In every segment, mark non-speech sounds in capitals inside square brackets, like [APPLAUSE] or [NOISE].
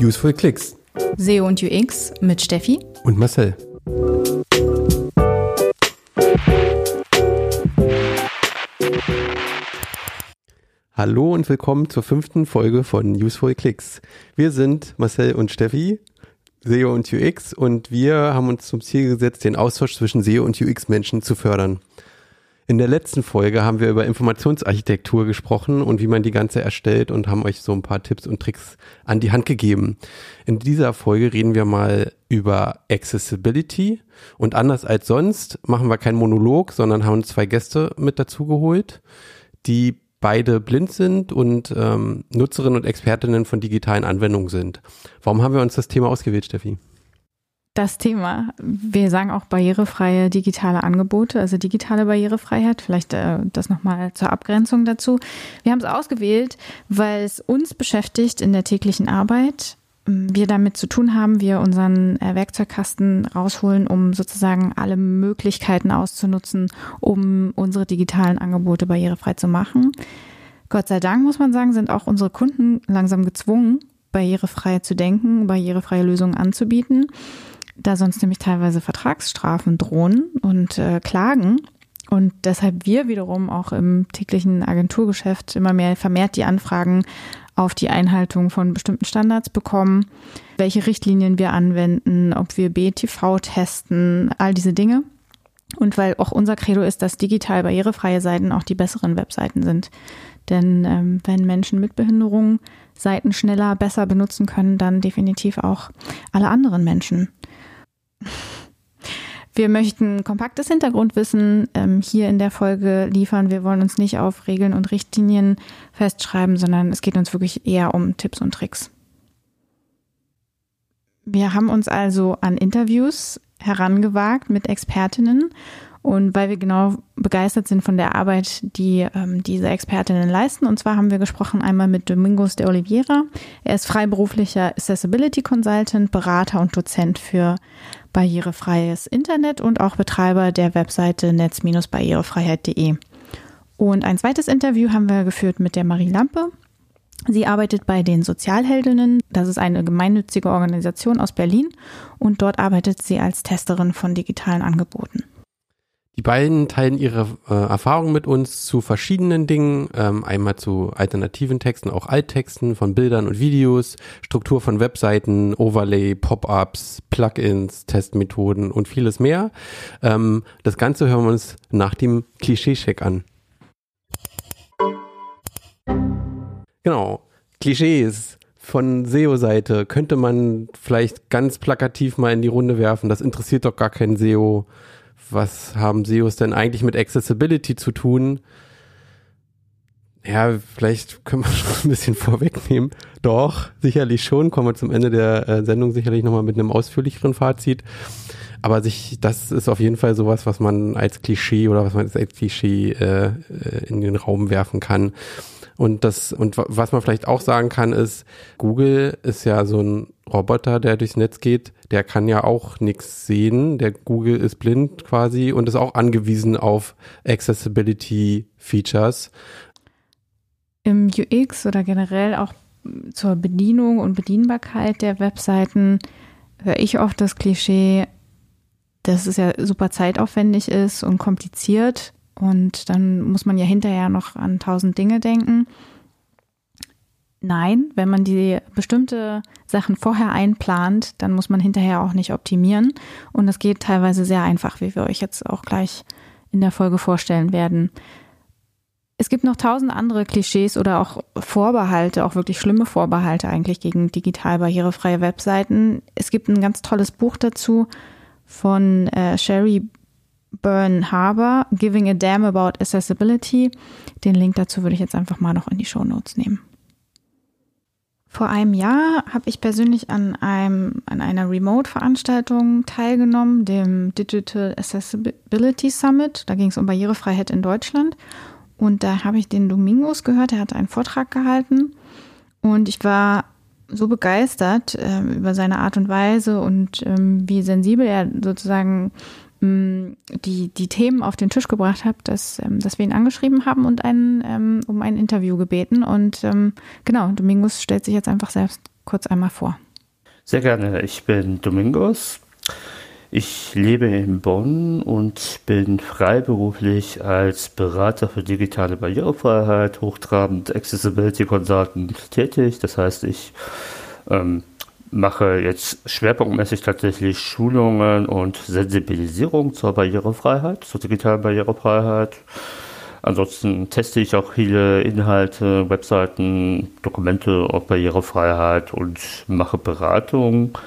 Useful Clicks. SEO und UX mit Steffi und Marcel. Hallo und willkommen zur fünften Folge von Useful Clicks. Wir sind Marcel und Steffi, SEO und UX und wir haben uns zum Ziel gesetzt, den Austausch zwischen SEO und UX-Menschen zu fördern. In der letzten Folge haben wir über Informationsarchitektur gesprochen und wie man die ganze erstellt und haben euch so ein paar Tipps und Tricks an die Hand gegeben. In dieser Folge reden wir mal über Accessibility und anders als sonst machen wir keinen Monolog, sondern haben zwei Gäste mit dazu geholt, die beide blind sind und ähm, Nutzerinnen und Expertinnen von digitalen Anwendungen sind. Warum haben wir uns das Thema ausgewählt, Steffi? Das Thema. Wir sagen auch barrierefreie digitale Angebote, also digitale Barrierefreiheit. Vielleicht äh, das nochmal zur Abgrenzung dazu. Wir haben es ausgewählt, weil es uns beschäftigt in der täglichen Arbeit. Wir damit zu tun haben, wir unseren äh, Werkzeugkasten rausholen, um sozusagen alle Möglichkeiten auszunutzen, um unsere digitalen Angebote barrierefrei zu machen. Gott sei Dank, muss man sagen, sind auch unsere Kunden langsam gezwungen, barrierefrei zu denken, barrierefreie Lösungen anzubieten da sonst nämlich teilweise Vertragsstrafen drohen und äh, Klagen. Und deshalb wir wiederum auch im täglichen Agenturgeschäft immer mehr vermehrt die Anfragen auf die Einhaltung von bestimmten Standards bekommen, welche Richtlinien wir anwenden, ob wir BTV testen, all diese Dinge. Und weil auch unser Credo ist, dass digital barrierefreie Seiten auch die besseren Webseiten sind. Denn ähm, wenn Menschen mit Behinderung Seiten schneller, besser benutzen können, dann definitiv auch alle anderen Menschen. Wir möchten kompaktes Hintergrundwissen ähm, hier in der Folge liefern. Wir wollen uns nicht auf Regeln und Richtlinien festschreiben, sondern es geht uns wirklich eher um Tipps und Tricks. Wir haben uns also an Interviews herangewagt mit Expertinnen und weil wir genau begeistert sind von der Arbeit, die ähm, diese Expertinnen leisten. Und zwar haben wir gesprochen einmal mit Domingos de Oliveira. Er ist freiberuflicher Accessibility Consultant, Berater und Dozent für barrierefreies Internet und auch Betreiber der Webseite netz-barrierefreiheit.de. Und ein zweites Interview haben wir geführt mit der Marie Lampe. Sie arbeitet bei den Sozialheldinnen. Das ist eine gemeinnützige Organisation aus Berlin und dort arbeitet sie als Testerin von digitalen Angeboten. Die beiden teilen ihre äh, Erfahrungen mit uns zu verschiedenen Dingen, ähm, einmal zu alternativen Texten, auch Alttexten von Bildern und Videos, Struktur von Webseiten, Overlay, Pop-ups, Plugins, Testmethoden und vieles mehr. Ähm, das Ganze hören wir uns nach dem Klischee-Check an. Genau, Klischees von SEO-Seite könnte man vielleicht ganz plakativ mal in die Runde werfen. Das interessiert doch gar keinen SEO was haben SEOs denn eigentlich mit Accessibility zu tun? Ja, vielleicht können wir [LAUGHS] schon ein bisschen vorwegnehmen. Doch, sicherlich schon. Kommen wir zum Ende der äh, Sendung sicherlich nochmal mit einem ausführlicheren Fazit. Aber sich, das ist auf jeden Fall sowas, was man als Klischee oder was man als Klischee äh, äh in den Raum werfen kann. Und das, und was man vielleicht auch sagen kann, ist, Google ist ja so ein Roboter, der durchs Netz geht, der kann ja auch nichts sehen. Der Google ist blind quasi und ist auch angewiesen auf Accessibility Features. Im UX oder generell auch zur Bedienung und Bedienbarkeit der Webseiten höre ich oft das Klischee, dass es ja super zeitaufwendig ist und kompliziert und dann muss man ja hinterher noch an tausend Dinge denken. Nein, wenn man die bestimmte Sachen vorher einplant, dann muss man hinterher auch nicht optimieren. Und das geht teilweise sehr einfach, wie wir euch jetzt auch gleich in der Folge vorstellen werden. Es gibt noch tausend andere Klischees oder auch Vorbehalte, auch wirklich schlimme Vorbehalte eigentlich gegen digital barrierefreie Webseiten. Es gibt ein ganz tolles Buch dazu von äh, Sherry Burn Harbor, Giving a Damn About Accessibility. Den Link dazu würde ich jetzt einfach mal noch in die Show Notes nehmen. Vor einem Jahr habe ich persönlich an, einem, an einer Remote-Veranstaltung teilgenommen, dem Digital Accessibility Summit. Da ging es um Barrierefreiheit in Deutschland. Und da habe ich den Domingos gehört, er hat einen Vortrag gehalten. Und ich war so begeistert äh, über seine Art und Weise und ähm, wie sensibel er sozusagen die, die Themen auf den Tisch gebracht habe, dass, ähm, dass wir ihn angeschrieben haben und einen, ähm, um ein Interview gebeten. Und ähm, genau, Domingos stellt sich jetzt einfach selbst kurz einmal vor. Sehr gerne. Ich bin Domingos. Ich lebe in Bonn und bin freiberuflich als Berater für digitale Barrierefreiheit, hochtrabend Accessibility Consultant tätig. Das heißt, ich ähm, mache jetzt schwerpunktmäßig tatsächlich Schulungen und Sensibilisierung zur Barrierefreiheit, zur digitalen Barrierefreiheit. Ansonsten teste ich auch viele Inhalte, Webseiten, Dokumente auf Barrierefreiheit und mache Beratung.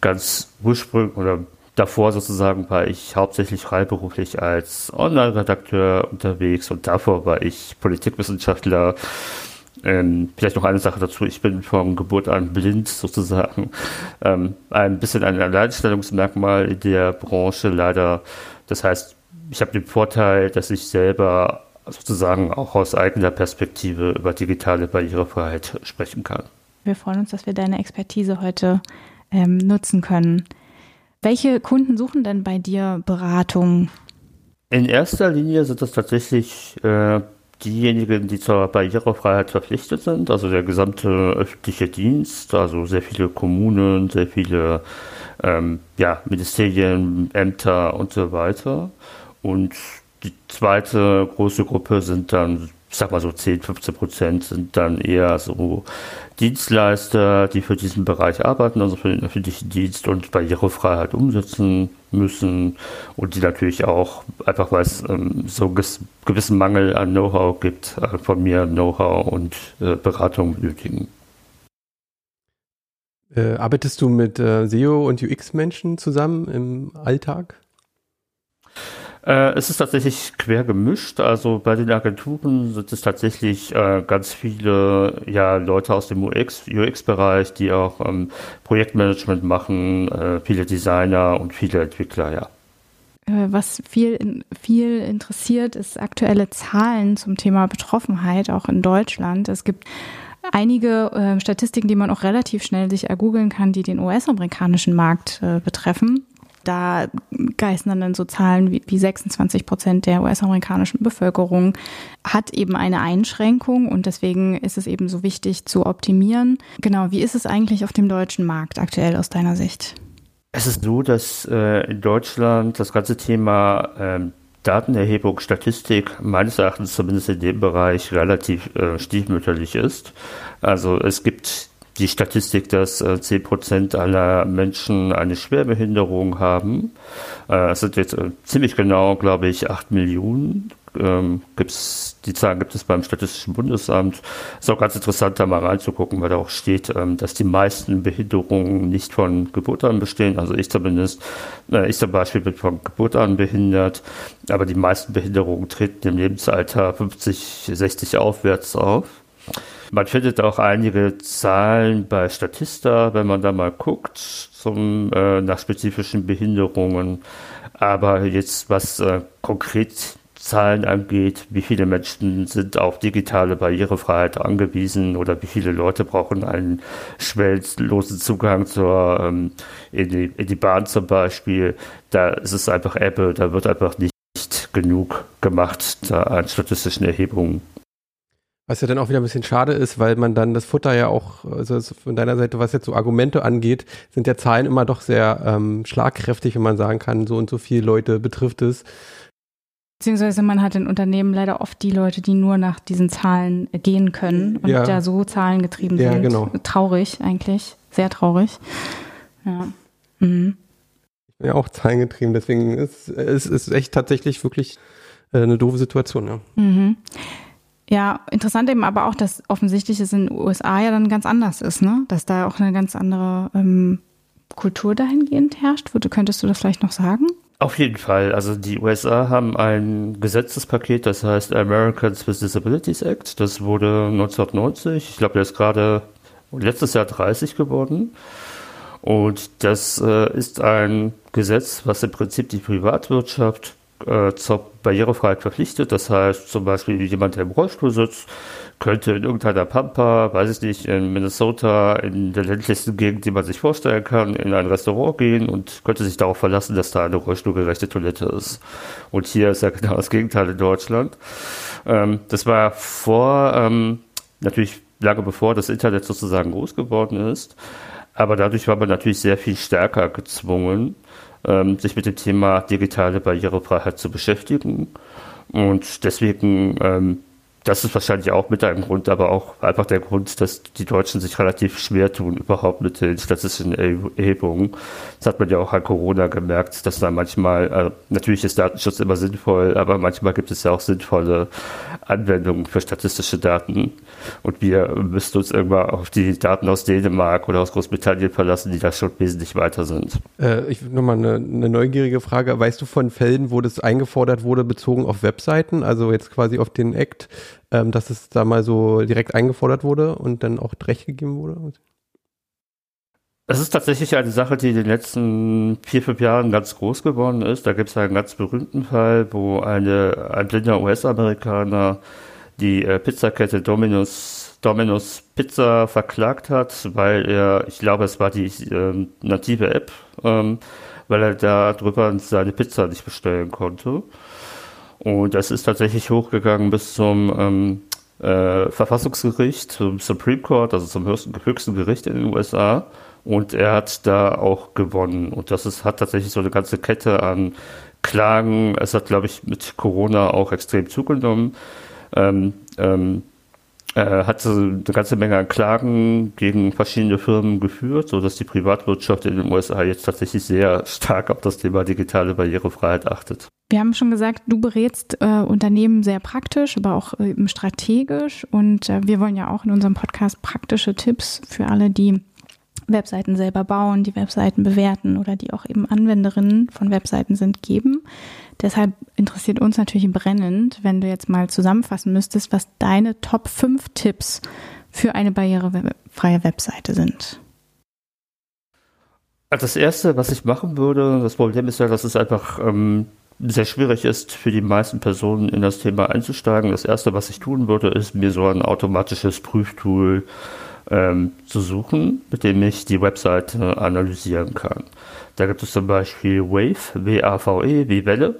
Ganz ursprünglich oder davor sozusagen war ich hauptsächlich freiberuflich als Online-Redakteur unterwegs und davor war ich Politikwissenschaftler. Ähm, vielleicht noch eine Sache dazu. Ich bin von Geburt an blind sozusagen. Ähm, ein bisschen ein Alleinstellungsmerkmal in der Branche leider. Das heißt, ich habe den Vorteil, dass ich selber sozusagen auch aus eigener Perspektive über digitale Barrierefreiheit sprechen kann. Wir freuen uns, dass wir deine Expertise heute ähm, nutzen können. Welche Kunden suchen denn bei dir Beratung? In erster Linie sind das tatsächlich äh, diejenigen, die zur Barrierefreiheit verpflichtet sind, also der gesamte öffentliche Dienst, also sehr viele Kommunen, sehr viele ähm, ja, Ministerien, Ämter und so weiter. Und die zweite große Gruppe sind dann, ich sag mal so 10, 15 Prozent sind dann eher so Dienstleister, die für diesen Bereich arbeiten, also für den öffentlichen Dienst und Barrierefreiheit umsetzen müssen und die natürlich auch, einfach weil es ähm, so einen gewissen Mangel an Know-how gibt, äh, von mir Know-how und äh, Beratung benötigen. Äh, arbeitest du mit äh, SEO und UX-Menschen zusammen im Alltag? Äh, es ist tatsächlich quer gemischt. Also bei den Agenturen sind es tatsächlich äh, ganz viele ja, Leute aus dem UX, UX-Bereich, die auch ähm, Projektmanagement machen, äh, viele Designer und viele Entwickler, ja. Äh, was viel, viel interessiert, ist aktuelle Zahlen zum Thema Betroffenheit, auch in Deutschland. Es gibt einige äh, Statistiken, die man auch relativ schnell sich ergoogeln kann, die den US-amerikanischen Markt äh, betreffen. Da geistern dann so Zahlen wie, wie 26 Prozent der US-amerikanischen Bevölkerung hat eben eine Einschränkung und deswegen ist es eben so wichtig zu optimieren. Genau, wie ist es eigentlich auf dem deutschen Markt aktuell aus deiner Sicht? Es ist so, dass äh, in Deutschland das ganze Thema ähm, Datenerhebung, Statistik meines Erachtens zumindest in dem Bereich relativ äh, stiefmütterlich ist. Also es gibt die Statistik, dass äh, 10% aller Menschen eine Schwerbehinderung haben. Äh, es sind jetzt äh, ziemlich genau, glaube ich, 8 Millionen. Ähm, gibt's, die Zahlen gibt es beim Statistischen Bundesamt. Ist auch ganz interessant, da mal reinzugucken, weil da auch steht, ähm, dass die meisten Behinderungen nicht von Geburt an bestehen. Also ich zumindest, äh, ich zum Beispiel bin von Geburt an behindert, aber die meisten Behinderungen treten im Lebensalter 50, 60 aufwärts auf. Man findet auch einige Zahlen bei Statista, wenn man da mal guckt, zum, äh, nach spezifischen Behinderungen. Aber jetzt, was äh, konkret Zahlen angeht, wie viele Menschen sind auf digitale Barrierefreiheit angewiesen oder wie viele Leute brauchen einen schwellenlosen Zugang zur, ähm, in, die, in die Bahn zum Beispiel, da ist es einfach Apple, da wird einfach nicht genug gemacht da an statistischen Erhebungen. Was ja dann auch wieder ein bisschen schade ist, weil man dann das Futter ja auch, also von deiner Seite, was jetzt so Argumente angeht, sind ja Zahlen immer doch sehr ähm, schlagkräftig, wenn man sagen kann, so und so viele Leute betrifft es. Beziehungsweise man hat in Unternehmen leider oft die Leute, die nur nach diesen Zahlen gehen können und ja, ja so zahlengetrieben ja, sind. Genau. Traurig eigentlich, sehr traurig. Ja. Mhm. Ich bin ja auch zahlengetrieben, deswegen ist es ist echt tatsächlich wirklich äh, eine doofe Situation. Ja. Mhm. Ja, interessant eben aber auch, dass offensichtlich es in den USA ja dann ganz anders ist, ne? Dass da auch eine ganz andere ähm, Kultur dahingehend herrscht. Würde, könntest du das vielleicht noch sagen? Auf jeden Fall. Also die USA haben ein Gesetzespaket, das heißt Americans with Disabilities Act. Das wurde 1990. Ich glaube, der ist gerade letztes Jahr 30 geworden. Und das äh, ist ein Gesetz, was im Prinzip die Privatwirtschaft äh, zur Barrierefreiheit verpflichtet. Das heißt zum Beispiel jemand, der im Rollstuhl sitzt, könnte in irgendeiner Pampa, weiß ich nicht, in Minnesota, in der ländlichsten Gegend, die man sich vorstellen kann, in ein Restaurant gehen und könnte sich darauf verlassen, dass da eine rollstuhlgerechte Toilette ist. Und hier ist ja genau das Gegenteil in Deutschland. Ähm, das war vor, ähm, natürlich lange bevor das Internet sozusagen groß geworden ist. Aber dadurch war man natürlich sehr viel stärker gezwungen, ähm, sich mit dem Thema digitale Barrierefreiheit zu beschäftigen. Und deswegen ähm, das ist wahrscheinlich auch mit ein Grund, aber auch einfach der Grund, dass die Deutschen sich relativ schwer tun, überhaupt mit den statistischen Erhebungen. Das hat man ja auch an Corona gemerkt, dass da manchmal, äh, natürlich ist Datenschutz immer sinnvoll, aber manchmal gibt es ja auch sinnvolle Anwendungen für statistische Daten. Und wir müssten uns irgendwann auf die Daten aus Dänemark oder aus Großbritannien verlassen, die da schon wesentlich weiter sind. Äh, ich nochmal eine, eine neugierige Frage. Weißt du von Fällen, wo das eingefordert wurde, bezogen auf Webseiten, also jetzt quasi auf den Act? Ähm, dass es da mal so direkt eingefordert wurde und dann auch Recht gegeben wurde? Das ist tatsächlich eine Sache, die in den letzten vier, fünf Jahren ganz groß geworden ist. Da gibt es einen ganz berühmten Fall, wo eine, ein blinder US-Amerikaner die äh, Pizzakette Domino's, Domino's Pizza verklagt hat, weil er, ich glaube, es war die äh, native App, ähm, weil er da drüber seine Pizza nicht bestellen konnte. Und das ist tatsächlich hochgegangen bis zum ähm, äh, Verfassungsgericht, zum Supreme Court, also zum höchsten, höchsten Gericht in den USA. Und er hat da auch gewonnen. Und das ist, hat tatsächlich so eine ganze Kette an Klagen. Es hat, glaube ich, mit Corona auch extrem zugenommen. Ähm, ähm, äh, hat eine ganze Menge an Klagen gegen verschiedene Firmen geführt, sodass die Privatwirtschaft in den USA jetzt tatsächlich sehr stark auf das Thema digitale Barrierefreiheit achtet. Wir haben schon gesagt, du berätst äh, Unternehmen sehr praktisch, aber auch äh, strategisch. Und äh, wir wollen ja auch in unserem Podcast praktische Tipps für alle, die Webseiten selber bauen, die Webseiten bewerten oder die auch eben Anwenderinnen von Webseiten sind, geben. Deshalb interessiert uns natürlich brennend, wenn du jetzt mal zusammenfassen müsstest, was deine Top 5 Tipps für eine barrierefreie Webseite sind. Also das erste, was ich machen würde, das Problem ist ja, dass es einfach ähm, sehr schwierig ist für die meisten Personen in das Thema einzusteigen. Das erste, was ich tun würde, ist mir so ein automatisches Prüftool ähm, zu suchen, mit dem ich die Webseite analysieren kann. Da gibt es zum Beispiel Wave, W-A-V-E, wie Welle.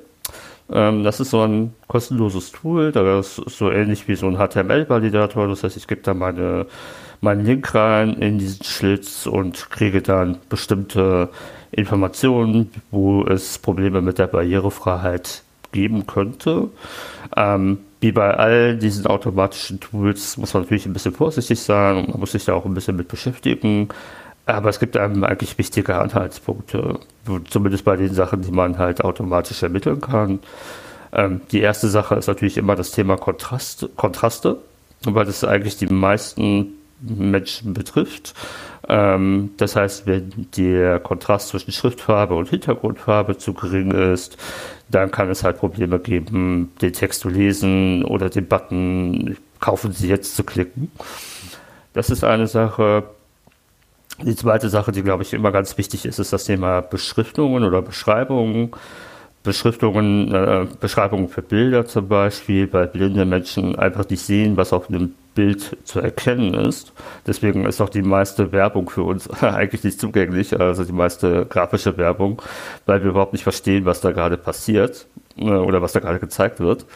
Ähm, das ist so ein kostenloses Tool, das ist so ähnlich wie so ein HTML-Validator. Das heißt, ich gebe da meine, meinen Link rein in diesen Schlitz und kriege dann bestimmte Informationen, wo es Probleme mit der Barrierefreiheit geben könnte. Ähm, wie bei all diesen automatischen Tools muss man natürlich ein bisschen vorsichtig sein und man muss sich da auch ein bisschen mit beschäftigen. Aber es gibt einem eigentlich wichtige Anhaltspunkte, zumindest bei den Sachen, die man halt automatisch ermitteln kann. Ähm, die erste Sache ist natürlich immer das Thema Kontrast, Kontraste, weil das eigentlich die meisten Menschen betrifft. Ähm, das heißt, wenn der Kontrast zwischen Schriftfarbe und Hintergrundfarbe zu gering ist, dann kann es halt Probleme geben, den Text zu lesen oder den Button kaufen Sie jetzt zu klicken. Das ist eine Sache. Die zweite Sache, die glaube ich immer ganz wichtig ist, ist das Thema Beschriftungen oder Beschreibungen. Beschriftungen, äh, Beschreibungen für Bilder zum Beispiel, weil blinde Menschen einfach nicht sehen, was auf einem Bild zu erkennen ist. Deswegen ist auch die meiste Werbung für uns [LAUGHS] eigentlich nicht zugänglich, also die meiste grafische Werbung, weil wir überhaupt nicht verstehen, was da gerade passiert äh, oder was da gerade gezeigt wird.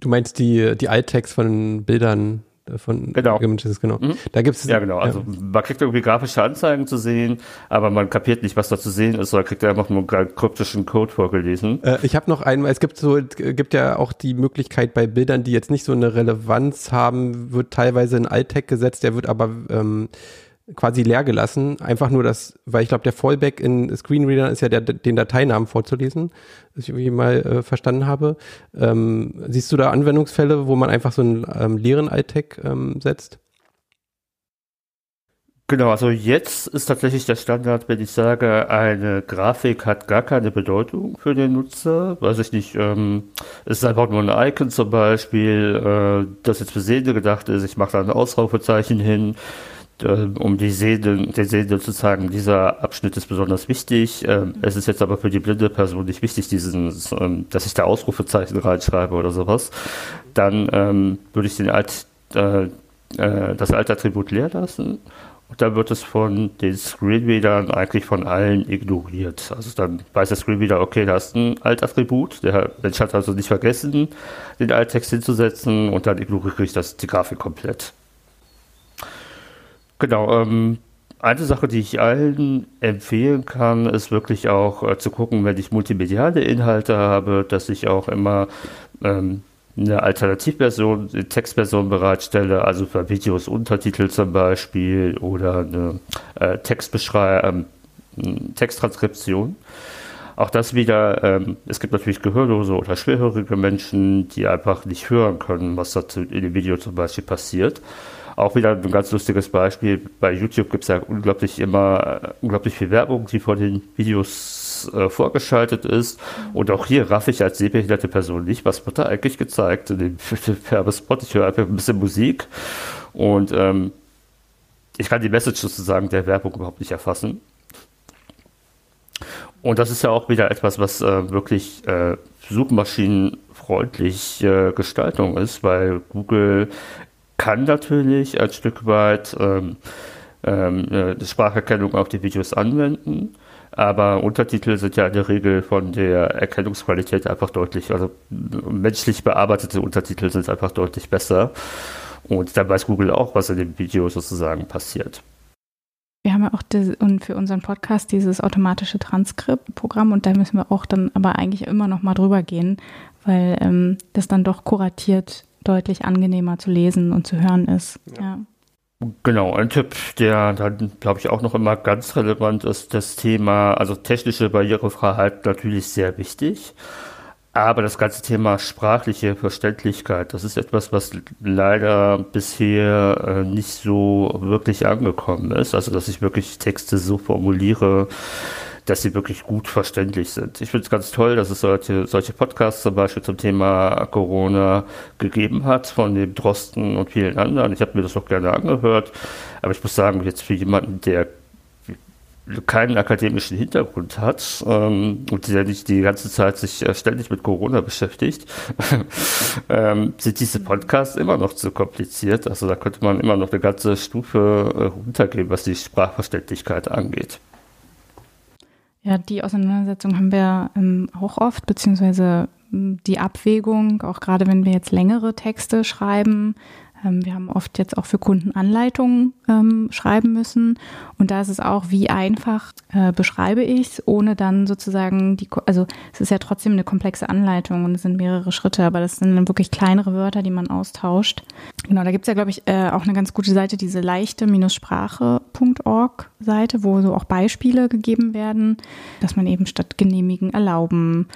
Du meinst die, die Alttext von Bildern von genau. Images, genau. Mhm. Da gibt's ja genau. Also ja. man kriegt irgendwie grafische Anzeigen zu sehen, aber man kapiert nicht, was da zu sehen ist, sondern kriegt einfach nur einen kryptischen Code vorgelesen. Äh, ich habe noch einmal, es gibt so, gibt ja auch die Möglichkeit bei Bildern, die jetzt nicht so eine Relevanz haben, wird teilweise ein Alt-Tag gesetzt, der wird aber ähm, quasi leer gelassen. Einfach nur das, weil ich glaube, der Fallback in Screenreadern ist ja der, den Dateinamen vorzulesen, was ich irgendwie mal äh, verstanden habe. Ähm, siehst du da Anwendungsfälle, wo man einfach so einen ähm, leeren Alt-Tag ähm, setzt? Genau, also jetzt ist tatsächlich der Standard, wenn ich sage, eine Grafik hat gar keine Bedeutung für den Nutzer. Weiß ich nicht, ähm, es ist einfach nur ein Icon zum Beispiel, äh, das jetzt für Sehende gedacht ist. Ich mache da ein Ausrufezeichen hin um die Sehenden, den Sehenden zu sagen, dieser Abschnitt ist besonders wichtig. Ähm, es ist jetzt aber für die blinde Person nicht wichtig, diesen, ähm, dass ich da Ausrufezeichen reinschreibe oder sowas. Dann ähm, würde ich den Alt, äh, äh, das Altattribut leer lassen. Und dann wird es von den Screenreadern eigentlich von allen ignoriert. Also dann weiß der Screenreader, okay, da ist ein Altattribut. Der Mensch hat also nicht vergessen, den Alttext hinzusetzen und dann ignoriere ich das, die Grafik komplett. Genau, ähm, eine Sache, die ich allen empfehlen kann, ist wirklich auch äh, zu gucken, wenn ich multimediale Inhalte habe, dass ich auch immer ähm, eine Alternativversion, eine Textversion bereitstelle, also für Videos Untertitel zum Beispiel oder eine äh, Textbeschreibung, ähm, Texttranskription. Auch das wieder, ähm, es gibt natürlich gehörlose oder schwerhörige Menschen, die einfach nicht hören können, was dazu in dem Video zum Beispiel passiert. Auch wieder ein ganz lustiges Beispiel. Bei YouTube gibt es ja unglaublich immer äh, unglaublich viel Werbung, die vor den Videos äh, vorgeschaltet ist. Und auch hier raff ich als sehbehinderte Person nicht, was wird da eigentlich gezeigt in dem [LAUGHS] Werbespot. Ich höre einfach ein bisschen Musik und ähm, ich kann die Message sozusagen der Werbung überhaupt nicht erfassen. Und das ist ja auch wieder etwas, was äh, wirklich äh, suchmaschinenfreundlich äh, Gestaltung ist, weil Google kann natürlich ein Stück weit ähm, ähm, äh, Spracherkennung auf die Videos anwenden, aber Untertitel sind ja in der Regel von der Erkennungsqualität einfach deutlich, also menschlich bearbeitete Untertitel sind einfach deutlich besser. Und da weiß Google auch, was in dem Video sozusagen passiert. Wir haben ja auch das, und für unseren Podcast dieses automatische Transkriptprogramm und da müssen wir auch dann aber eigentlich immer noch mal drüber gehen, weil ähm, das dann doch kuratiert deutlich angenehmer zu lesen und zu hören ist. Ja. ja. Genau, ein Tipp, der dann, glaube ich, auch noch immer ganz relevant ist, das Thema, also technische Barrierefreiheit natürlich sehr wichtig. Aber das ganze Thema sprachliche Verständlichkeit, das ist etwas, was leider bisher äh, nicht so wirklich angekommen ist. Also, dass ich wirklich Texte so formuliere, dass sie wirklich gut verständlich sind. Ich finde es ganz toll, dass es solche, solche Podcasts zum Beispiel zum Thema Corona gegeben hat, von dem Drosten und vielen anderen. Ich habe mir das auch gerne angehört, aber ich muss sagen, jetzt für jemanden, der keinen akademischen Hintergrund hat ähm, und der nicht die ganze Zeit sich äh, ständig mit Corona beschäftigt, [LAUGHS] ähm, sind diese Podcasts immer noch zu kompliziert. Also da könnte man immer noch eine ganze Stufe äh, runtergehen, was die Sprachverständlichkeit angeht. Ja, die Auseinandersetzung haben wir ähm, auch oft, beziehungsweise die Abwägung, auch gerade wenn wir jetzt längere Texte schreiben, wir haben oft jetzt auch für Kunden Anleitungen ähm, schreiben müssen. Und da ist es auch, wie einfach äh, beschreibe ich es, ohne dann sozusagen die, also es ist ja trotzdem eine komplexe Anleitung und es sind mehrere Schritte, aber das sind dann wirklich kleinere Wörter, die man austauscht. Genau, da gibt es ja, glaube ich, äh, auch eine ganz gute Seite, diese leichte-sprache.org Seite, wo so auch Beispiele gegeben werden, dass man eben statt genehmigen erlauben,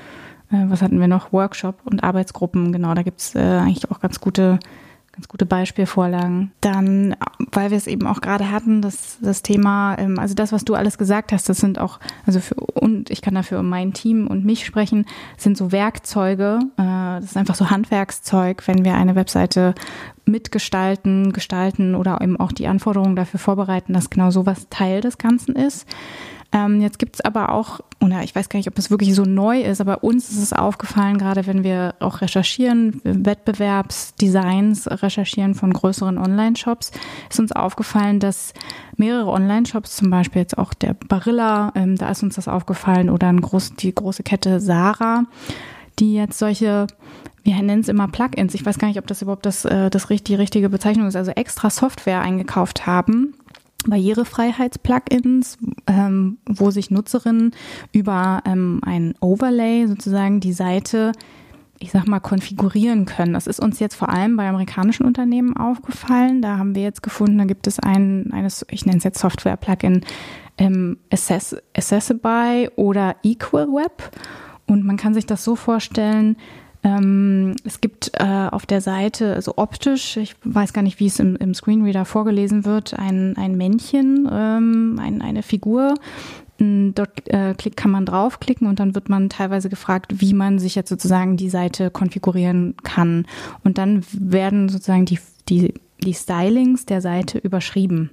äh, was hatten wir noch, Workshop und Arbeitsgruppen, genau, da gibt es äh, eigentlich auch ganz gute ganz gute Beispielvorlagen. Dann, weil wir es eben auch gerade hatten, das, das Thema, ähm, also das, was du alles gesagt hast, das sind auch, also für, und ich kann dafür um mein Team und mich sprechen, sind so Werkzeuge, äh, das ist einfach so Handwerkszeug, wenn wir eine Webseite mitgestalten, gestalten oder eben auch die Anforderungen dafür vorbereiten, dass genau sowas Teil des Ganzen ist. Ähm, jetzt gibt es aber auch, oder ich weiß gar nicht, ob es wirklich so neu ist, aber uns ist es aufgefallen, gerade wenn wir auch recherchieren, Wettbewerbsdesigns recherchieren von größeren Online-Shops, ist uns aufgefallen, dass mehrere Online-Shops, zum Beispiel jetzt auch der Barilla, ähm, da ist uns das aufgefallen, oder groß, die große Kette Sarah, die jetzt solche wir nennen es immer Plugins. Ich weiß gar nicht, ob das überhaupt das, äh, das die richtige Bezeichnung ist. Also extra Software eingekauft haben, Barrierefreiheits-Plugins, ähm, wo sich Nutzerinnen über ähm, ein Overlay sozusagen die Seite, ich sag mal, konfigurieren können. Das ist uns jetzt vor allem bei amerikanischen Unternehmen aufgefallen. Da haben wir jetzt gefunden, da gibt es ein, eines, ich nenne es jetzt Software-Plugin, ähm, Access, Accessify oder Equal Web. Und man kann sich das so vorstellen, ähm, es gibt äh, auf der Seite, also optisch, ich weiß gar nicht, wie es im, im Screenreader vorgelesen wird, ein, ein Männchen, ähm, ein, eine Figur. Dort äh, kann man draufklicken und dann wird man teilweise gefragt, wie man sich jetzt sozusagen die Seite konfigurieren kann. Und dann werden sozusagen die, die, die Stylings der Seite überschrieben.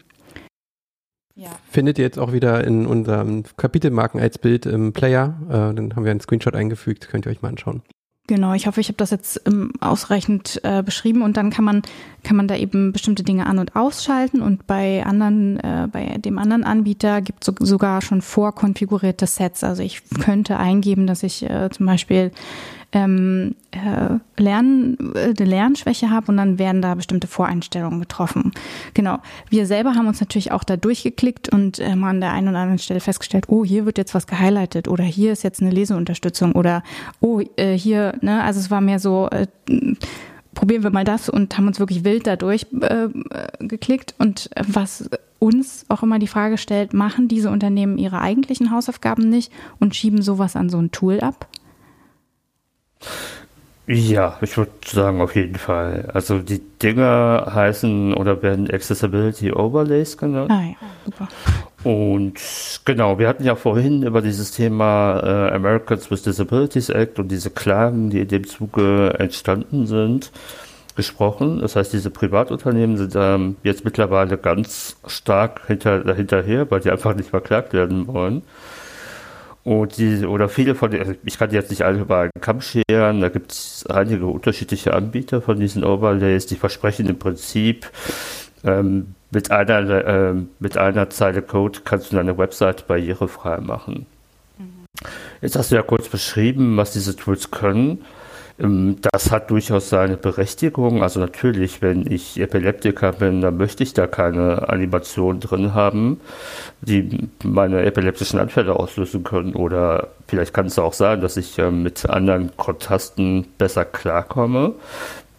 Ja. Findet ihr jetzt auch wieder in unserem Kapitelmarken als Bild im Player. Äh, dann haben wir einen Screenshot eingefügt, könnt ihr euch mal anschauen. Genau, ich hoffe, ich habe das jetzt ähm, ausreichend äh, beschrieben und dann kann man kann man da eben bestimmte Dinge an und ausschalten und bei anderen äh, bei dem anderen Anbieter gibt es so, sogar schon vorkonfigurierte Sets. Also ich könnte eingeben, dass ich äh, zum Beispiel ähm, äh, Lern, äh, eine Lernschwäche habe und dann werden da bestimmte Voreinstellungen getroffen. Genau. Wir selber haben uns natürlich auch da durchgeklickt und ähm, an der einen oder anderen Stelle festgestellt, oh, hier wird jetzt was gehighlightet oder hier ist jetzt eine Leseunterstützung oder oh, äh, hier, ne, also es war mehr so, äh, probieren wir mal das und haben uns wirklich wild dadurch äh, geklickt. Und was uns auch immer die Frage stellt, machen diese Unternehmen ihre eigentlichen Hausaufgaben nicht und schieben sowas an so ein Tool ab? Ja, ich würde sagen, auf jeden Fall. Also die Dinger heißen oder werden Accessibility Overlays genannt. Ah ja, super. Und genau, wir hatten ja vorhin über dieses Thema äh, Americans with Disabilities Act und diese Klagen, die in dem Zuge entstanden sind, gesprochen. Das heißt, diese Privatunternehmen sind ähm, jetzt mittlerweile ganz stark hinter, hinterher, weil die einfach nicht verklagt werden wollen. Und die, oder viele von den, also ich kann die jetzt nicht alle über einen Kamm scheren, da gibt es einige unterschiedliche Anbieter von diesen Overlays, die versprechen im Prinzip, ähm, mit, einer, äh, mit einer Zeile Code kannst du deine Website barrierefrei machen. Mhm. Jetzt hast du ja kurz beschrieben, was diese Tools können. Ähm, das hat durchaus seine Berechtigung. Also natürlich, wenn ich Epileptiker bin, dann möchte ich da keine Animation drin haben, die meine epileptischen Anfälle auslösen können. Oder vielleicht kann es auch sein, dass ich ähm, mit anderen Kontrasten besser klarkomme.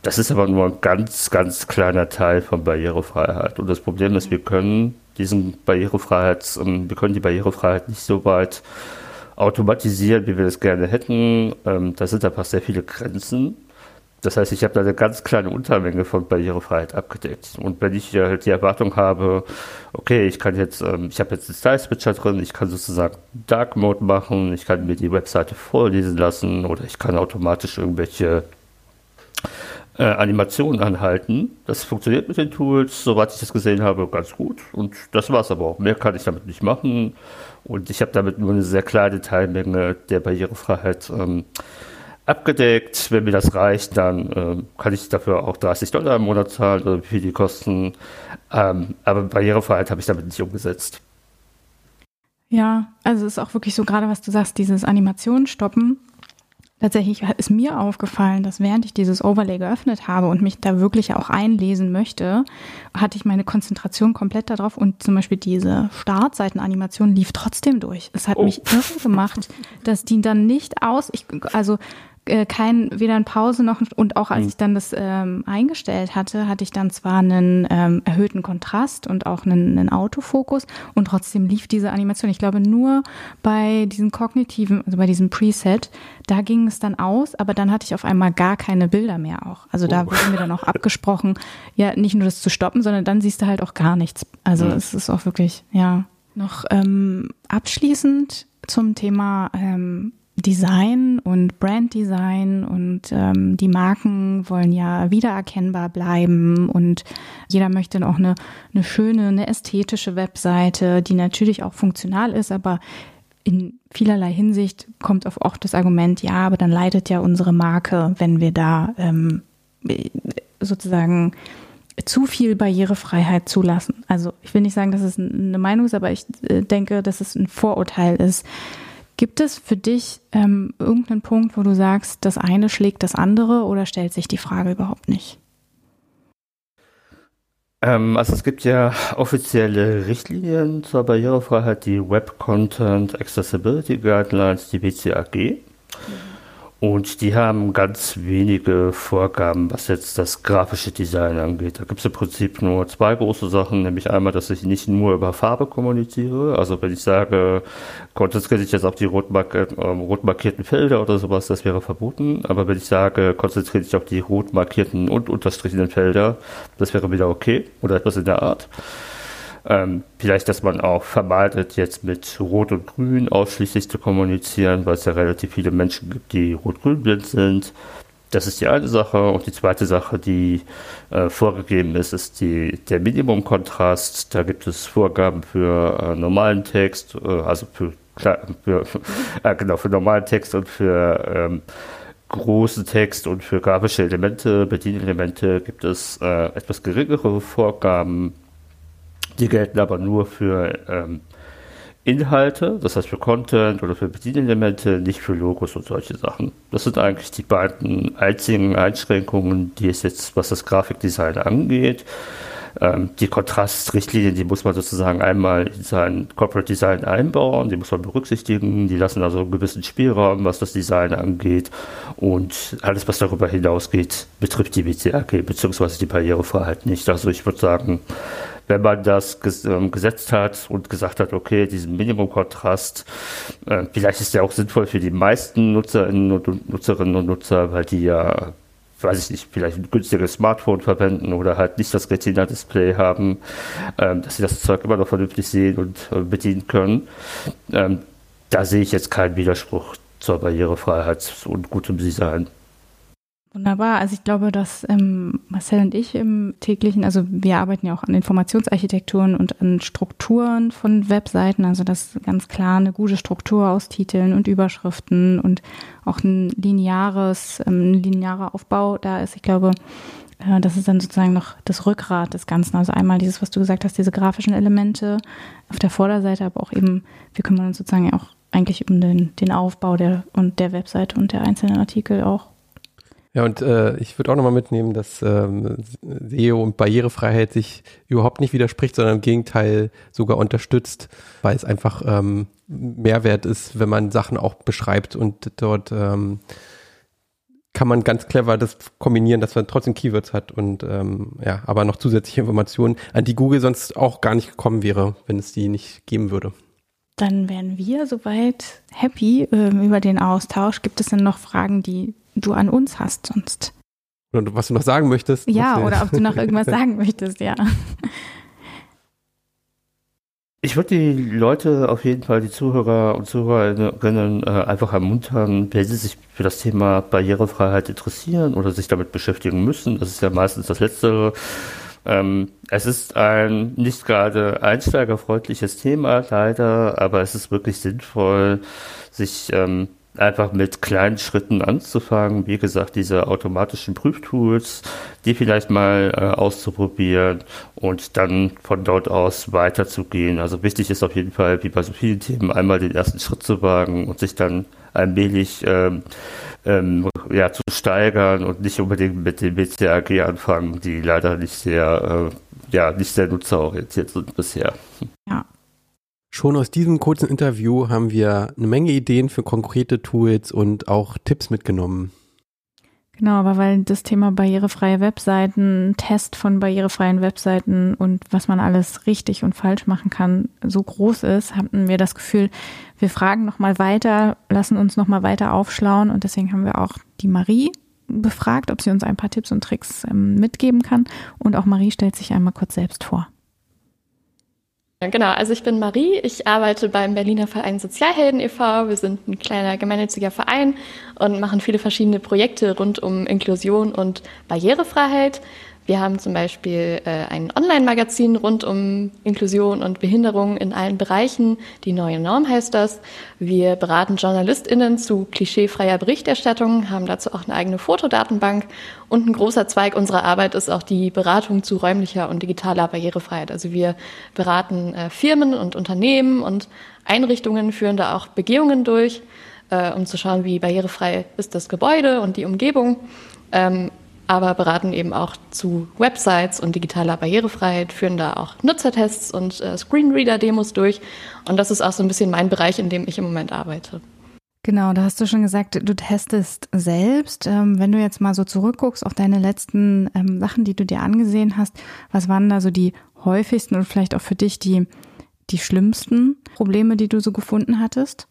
Das ist aber nur ein ganz, ganz kleiner Teil von Barrierefreiheit. Und das Problem ist, wir können diesen Barrierefreiheit, ähm, wir können die Barrierefreiheit nicht so weit automatisieren, wie wir das gerne hätten. Ähm, da sind einfach sehr viele Grenzen. Das heißt, ich habe da eine ganz kleine Untermenge von Barrierefreiheit abgedeckt. Und wenn ich halt die Erwartung habe, okay, ich kann jetzt, ähm, ich habe jetzt einen Style Switcher drin, ich kann sozusagen Dark Mode machen, ich kann mir die Webseite vorlesen lassen oder ich kann automatisch irgendwelche äh, Animationen anhalten. Das funktioniert mit den Tools, soweit ich das gesehen habe, ganz gut. Und das war es aber auch. Mehr kann ich damit nicht machen. Und ich habe damit nur eine sehr kleine Teilmenge der Barrierefreiheit ähm, abgedeckt. Wenn mir das reicht, dann ähm, kann ich dafür auch 30 Dollar im Monat zahlen oder wie viel die kosten. Ähm, aber Barrierefreiheit habe ich damit nicht umgesetzt. Ja, also es ist auch wirklich so gerade, was du sagst, dieses Animation stoppen Tatsächlich ist mir aufgefallen, dass während ich dieses Overlay geöffnet habe und mich da wirklich auch einlesen möchte, hatte ich meine Konzentration komplett darauf und zum Beispiel diese Startseitenanimation lief trotzdem durch. Es hat oh. mich irre gemacht, dass die dann nicht aus, ich, also äh, kein, weder eine Pause noch, und auch als mhm. ich dann das ähm, eingestellt hatte, hatte ich dann zwar einen ähm, erhöhten Kontrast und auch einen, einen Autofokus und trotzdem lief diese Animation. Ich glaube, nur bei diesem kognitiven, also bei diesem Preset, da ging es dann aus, aber dann hatte ich auf einmal gar keine Bilder mehr auch. Also da oh. wurde mir dann auch abgesprochen, ja, nicht nur das zu stoppen, sondern dann siehst du halt auch gar nichts. Also mhm. es ist auch wirklich, ja. Noch ähm, abschließend zum Thema ähm, Design und Branddesign und ähm, die Marken wollen ja wiedererkennbar bleiben und jeder möchte auch eine, eine schöne, eine ästhetische Webseite, die natürlich auch funktional ist, aber in vielerlei Hinsicht kommt auf auch das Argument, ja, aber dann leidet ja unsere Marke, wenn wir da ähm, sozusagen zu viel Barrierefreiheit zulassen. Also ich will nicht sagen, dass es eine Meinung ist, aber ich äh, denke, dass es ein Vorurteil ist, Gibt es für dich ähm, irgendeinen Punkt, wo du sagst, das eine schlägt das andere oder stellt sich die Frage überhaupt nicht? Ähm, also es gibt ja offizielle Richtlinien zur Barrierefreiheit, die Web Content Accessibility Guidelines, die WCAG. Mhm. Und die haben ganz wenige Vorgaben, was jetzt das grafische Design angeht. Da gibt es im Prinzip nur zwei große Sachen, nämlich einmal, dass ich nicht nur über Farbe kommuniziere. Also wenn ich sage, konzentriere dich jetzt auf die rot, mark ähm, rot markierten Felder oder sowas, das wäre verboten. Aber wenn ich sage, konzentriere dich auf die rot markierten und unterstrichenen Felder, das wäre wieder okay oder etwas in der Art. Ähm, vielleicht, dass man auch vermeidet, jetzt mit Rot und Grün ausschließlich zu kommunizieren, weil es ja relativ viele Menschen gibt, die rot-grün blind sind. Das ist die eine Sache. Und die zweite Sache, die äh, vorgegeben ist, ist die, der Minimumkontrast. Da gibt es Vorgaben für äh, normalen Text, äh, also für, für, [LAUGHS] äh, genau, für normalen Text und für ähm, großen Text und für grafische Elemente, Bedienelemente gibt es äh, etwas geringere Vorgaben. Die gelten aber nur für ähm, Inhalte, das heißt für Content oder für Bedienelemente, nicht für Logos und solche Sachen. Das sind eigentlich die beiden einzigen Einschränkungen, die es jetzt, was das Grafikdesign angeht. Ähm, die Kontrastrichtlinien, die muss man sozusagen einmal in sein Corporate Design einbauen, die muss man berücksichtigen, die lassen also einen gewissen Spielraum, was das Design angeht und alles, was darüber hinausgeht, betrifft die BCRG bzw. die Barrierefreiheit nicht. Also ich würde sagen, wenn man das ähm, gesetzt hat und gesagt hat, okay, diesen Minimumkontrast, äh, vielleicht ist der auch sinnvoll für die meisten Nutzerinnen und Nutzerinnen und Nutzer, weil die ja weiß ich nicht, vielleicht ein günstiges Smartphone verwenden oder halt nicht das Retina-Display haben, ähm, dass sie das Zeug immer noch vernünftig sehen und äh, bedienen können. Ähm, da sehe ich jetzt keinen Widerspruch zur Barrierefreiheit und gutem Design. Wunderbar. Also ich glaube, dass ähm, Marcel und ich im täglichen, also wir arbeiten ja auch an Informationsarchitekturen und an Strukturen von Webseiten, also das ganz klar eine gute Struktur aus Titeln und Überschriften und auch ein lineares, ähm, linearer Aufbau da ist. Ich glaube, äh, das ist dann sozusagen noch das Rückgrat des Ganzen. Also einmal dieses, was du gesagt hast, diese grafischen Elemente auf der Vorderseite, aber auch eben, wir kümmern uns sozusagen auch eigentlich um den, den Aufbau der und der Webseite und der einzelnen Artikel auch ja, und äh, ich würde auch nochmal mitnehmen, dass ähm, SEO und Barrierefreiheit sich überhaupt nicht widerspricht, sondern im Gegenteil sogar unterstützt, weil es einfach ähm, Mehrwert ist, wenn man Sachen auch beschreibt und dort ähm, kann man ganz clever das kombinieren, dass man trotzdem Keywords hat und ähm, ja, aber noch zusätzliche Informationen, an die Google sonst auch gar nicht gekommen wäre, wenn es die nicht geben würde. Dann wären wir soweit happy äh, über den Austausch. Gibt es denn noch Fragen, die du an uns hast sonst. Oder was du noch sagen möchtest. Ja, oder ob du noch irgendwas [LAUGHS] sagen möchtest, ja. Ich würde die Leute auf jeden Fall, die Zuhörer und Zuhörerinnen, äh, einfach ermuntern, wenn sie sich für das Thema Barrierefreiheit interessieren oder sich damit beschäftigen müssen. Das ist ja meistens das Letztere. Ähm, es ist ein nicht gerade einsteigerfreundliches Thema, leider, aber es ist wirklich sinnvoll, sich ähm, einfach mit kleinen Schritten anzufangen. Wie gesagt, diese automatischen Prüftools, die vielleicht mal äh, auszuprobieren und dann von dort aus weiterzugehen. Also wichtig ist auf jeden Fall, wie bei so vielen Themen, einmal den ersten Schritt zu wagen und sich dann allmählich ähm, ähm, ja, zu steigern und nicht unbedingt mit dem BCAG anfangen, die leider nicht sehr, äh, ja, nicht sehr nutzerorientiert sind bisher. Schon aus diesem kurzen Interview haben wir eine Menge Ideen für konkrete Tools und auch Tipps mitgenommen. Genau, aber weil das Thema barrierefreie Webseiten, Test von barrierefreien Webseiten und was man alles richtig und falsch machen kann, so groß ist, hatten wir das Gefühl, wir fragen nochmal weiter, lassen uns nochmal weiter aufschlauen und deswegen haben wir auch die Marie befragt, ob sie uns ein paar Tipps und Tricks ähm, mitgeben kann. Und auch Marie stellt sich einmal kurz selbst vor. Genau, also ich bin Marie, ich arbeite beim Berliner Verein Sozialhelden e.V. Wir sind ein kleiner gemeinnütziger Verein und machen viele verschiedene Projekte rund um Inklusion und Barrierefreiheit. Wir haben zum Beispiel äh, ein Online-Magazin rund um Inklusion und Behinderung in allen Bereichen. Die neue Norm heißt das. Wir beraten JournalistInnen zu klischeefreier Berichterstattung, haben dazu auch eine eigene Fotodatenbank. Und ein großer Zweig unserer Arbeit ist auch die Beratung zu räumlicher und digitaler Barrierefreiheit. Also wir beraten äh, Firmen und Unternehmen und Einrichtungen, führen da auch Begehungen durch, äh, um zu schauen, wie barrierefrei ist das Gebäude und die Umgebung. Ähm, aber beraten eben auch zu Websites und digitaler Barrierefreiheit, führen da auch Nutzertests und äh, Screenreader-Demos durch. Und das ist auch so ein bisschen mein Bereich, in dem ich im Moment arbeite. Genau, da hast du schon gesagt, du testest selbst. Ähm, wenn du jetzt mal so zurückguckst auf deine letzten ähm, Sachen, die du dir angesehen hast, was waren da so die häufigsten und vielleicht auch für dich die, die schlimmsten Probleme, die du so gefunden hattest?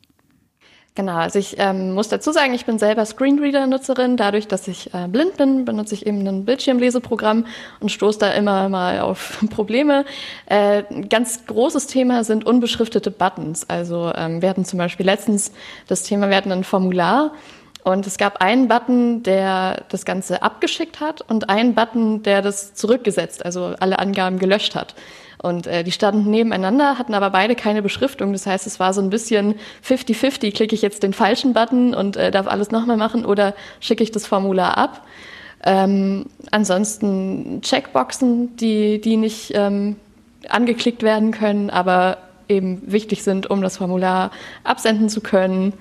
Genau, also ich ähm, muss dazu sagen, ich bin selber Screenreader-Nutzerin. Dadurch, dass ich äh, blind bin, benutze ich eben ein Bildschirmleseprogramm und stoße da immer mal auf [LAUGHS] Probleme. Äh, ein ganz großes Thema sind unbeschriftete Buttons. Also ähm, wir hatten zum Beispiel letztens das Thema, wir hatten ein Formular und es gab einen Button, der das Ganze abgeschickt hat und einen Button, der das zurückgesetzt, also alle Angaben gelöscht hat. Und äh, die standen nebeneinander, hatten aber beide keine Beschriftung. Das heißt, es war so ein bisschen 50-50. Klicke ich jetzt den falschen Button und äh, darf alles nochmal machen oder schicke ich das Formular ab? Ähm, ansonsten Checkboxen, die, die nicht ähm, angeklickt werden können, aber eben wichtig sind, um das Formular absenden zu können.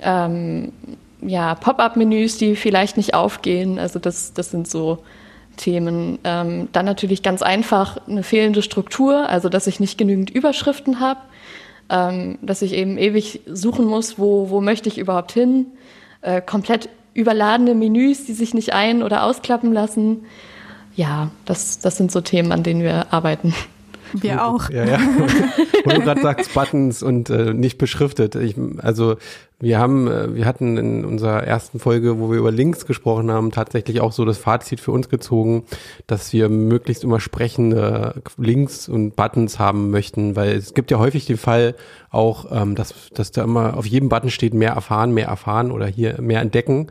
Ähm, ja, Pop-up-Menüs, die vielleicht nicht aufgehen. Also das, das sind so Themen. Ähm, dann natürlich ganz einfach eine fehlende Struktur, also dass ich nicht genügend Überschriften habe, ähm, dass ich eben ewig suchen muss, wo, wo möchte ich überhaupt hin. Äh, komplett überladene Menüs, die sich nicht ein- oder ausklappen lassen. Ja, das, das sind so Themen, an denen wir arbeiten. Wir auch. Ja, ja. [LAUGHS] Wo du gerade sagst, Buttons und äh, nicht beschriftet. Ich, also wir haben, äh, wir hatten in unserer ersten Folge, wo wir über Links gesprochen haben, tatsächlich auch so das Fazit für uns gezogen, dass wir möglichst immer sprechende Links und Buttons haben möchten, weil es gibt ja häufig den Fall auch, ähm, dass, dass da immer auf jedem Button steht mehr erfahren, mehr erfahren oder hier mehr entdecken.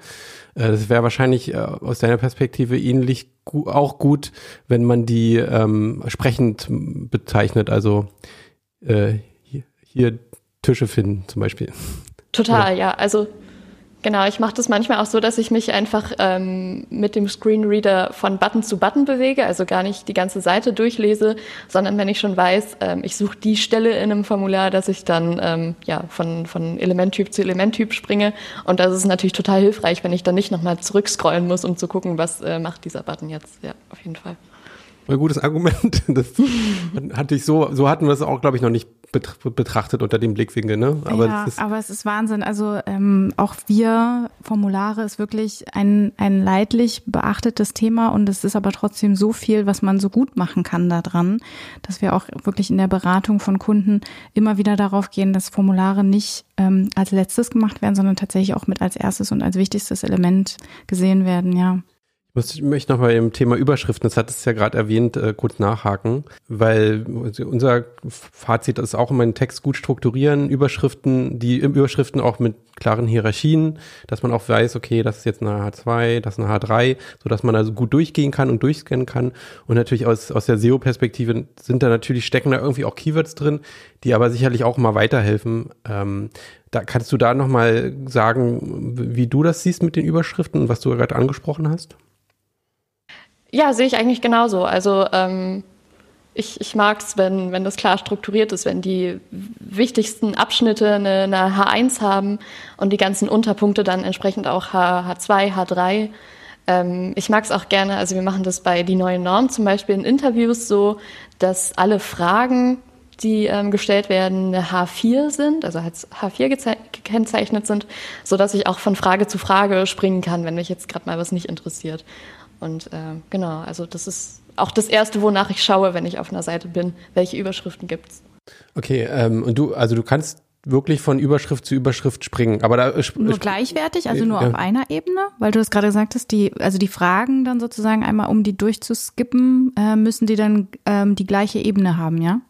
Äh, das wäre wahrscheinlich äh, aus deiner Perspektive ähnlich gu auch gut, wenn man die ähm, sprechend bezeichnet, also äh, hier, hier Tische finden zum Beispiel. Total, ja. ja. Also genau, ich mache das manchmal auch so, dass ich mich einfach ähm, mit dem Screenreader von Button zu Button bewege, also gar nicht die ganze Seite durchlese, sondern wenn ich schon weiß, ähm, ich suche die Stelle in einem Formular, dass ich dann ähm, ja von, von Elementtyp zu Elementtyp springe. Und das ist natürlich total hilfreich, wenn ich dann nicht nochmal zurückscrollen muss, um zu gucken, was äh, macht dieser Button jetzt. Ja, auf jeden Fall. Ein gutes Argument. [LAUGHS] Das hatte ich so, so hatten wir es auch, glaube ich, noch nicht betrachtet unter dem Blickwinkel, ne? Aber, ja, ist aber es ist Wahnsinn. Also ähm, auch wir Formulare ist wirklich ein, ein leidlich beachtetes Thema und es ist aber trotzdem so viel, was man so gut machen kann daran, dass wir auch wirklich in der Beratung von Kunden immer wieder darauf gehen, dass Formulare nicht ähm, als letztes gemacht werden, sondern tatsächlich auch mit als erstes und als wichtigstes Element gesehen werden, ja. Ich möchte noch mal im Thema Überschriften, das hat es ja gerade erwähnt, äh, kurz nachhaken, weil unser Fazit ist auch immer einen Text gut strukturieren, Überschriften, die Überschriften auch mit klaren Hierarchien, dass man auch weiß, okay, das ist jetzt eine H2, das ist eine H3, so dass man also gut durchgehen kann und durchscannen kann. Und natürlich aus, aus der SEO-Perspektive sind da natürlich, stecken da irgendwie auch Keywords drin, die aber sicherlich auch mal weiterhelfen. Ähm, da kannst du da nochmal sagen, wie du das siehst mit den Überschriften und was du gerade angesprochen hast? Ja, sehe ich eigentlich genauso. Also ähm, ich, ich mag es, wenn, wenn das klar strukturiert ist, wenn die wichtigsten Abschnitte eine, eine H1 haben und die ganzen Unterpunkte dann entsprechend auch H, H2, H3. Ähm, ich mag es auch gerne, also wir machen das bei die neue Norm zum Beispiel in Interviews so, dass alle Fragen, die ähm, gestellt werden, eine H4 sind, also als H4 gekennzeichnet sind, so dass ich auch von Frage zu Frage springen kann, wenn mich jetzt gerade mal was nicht interessiert. Und äh, genau, also das ist auch das Erste, wonach ich schaue, wenn ich auf einer Seite bin, welche Überschriften gibt es. Okay, ähm, und du, also du kannst wirklich von Überschrift zu Überschrift springen, aber da nur gleichwertig, also nur ja. auf einer Ebene, weil du es gerade gesagt hast, die also die Fragen dann sozusagen einmal um die durchzuskippen, äh, müssen die dann ähm, die gleiche Ebene haben, ja?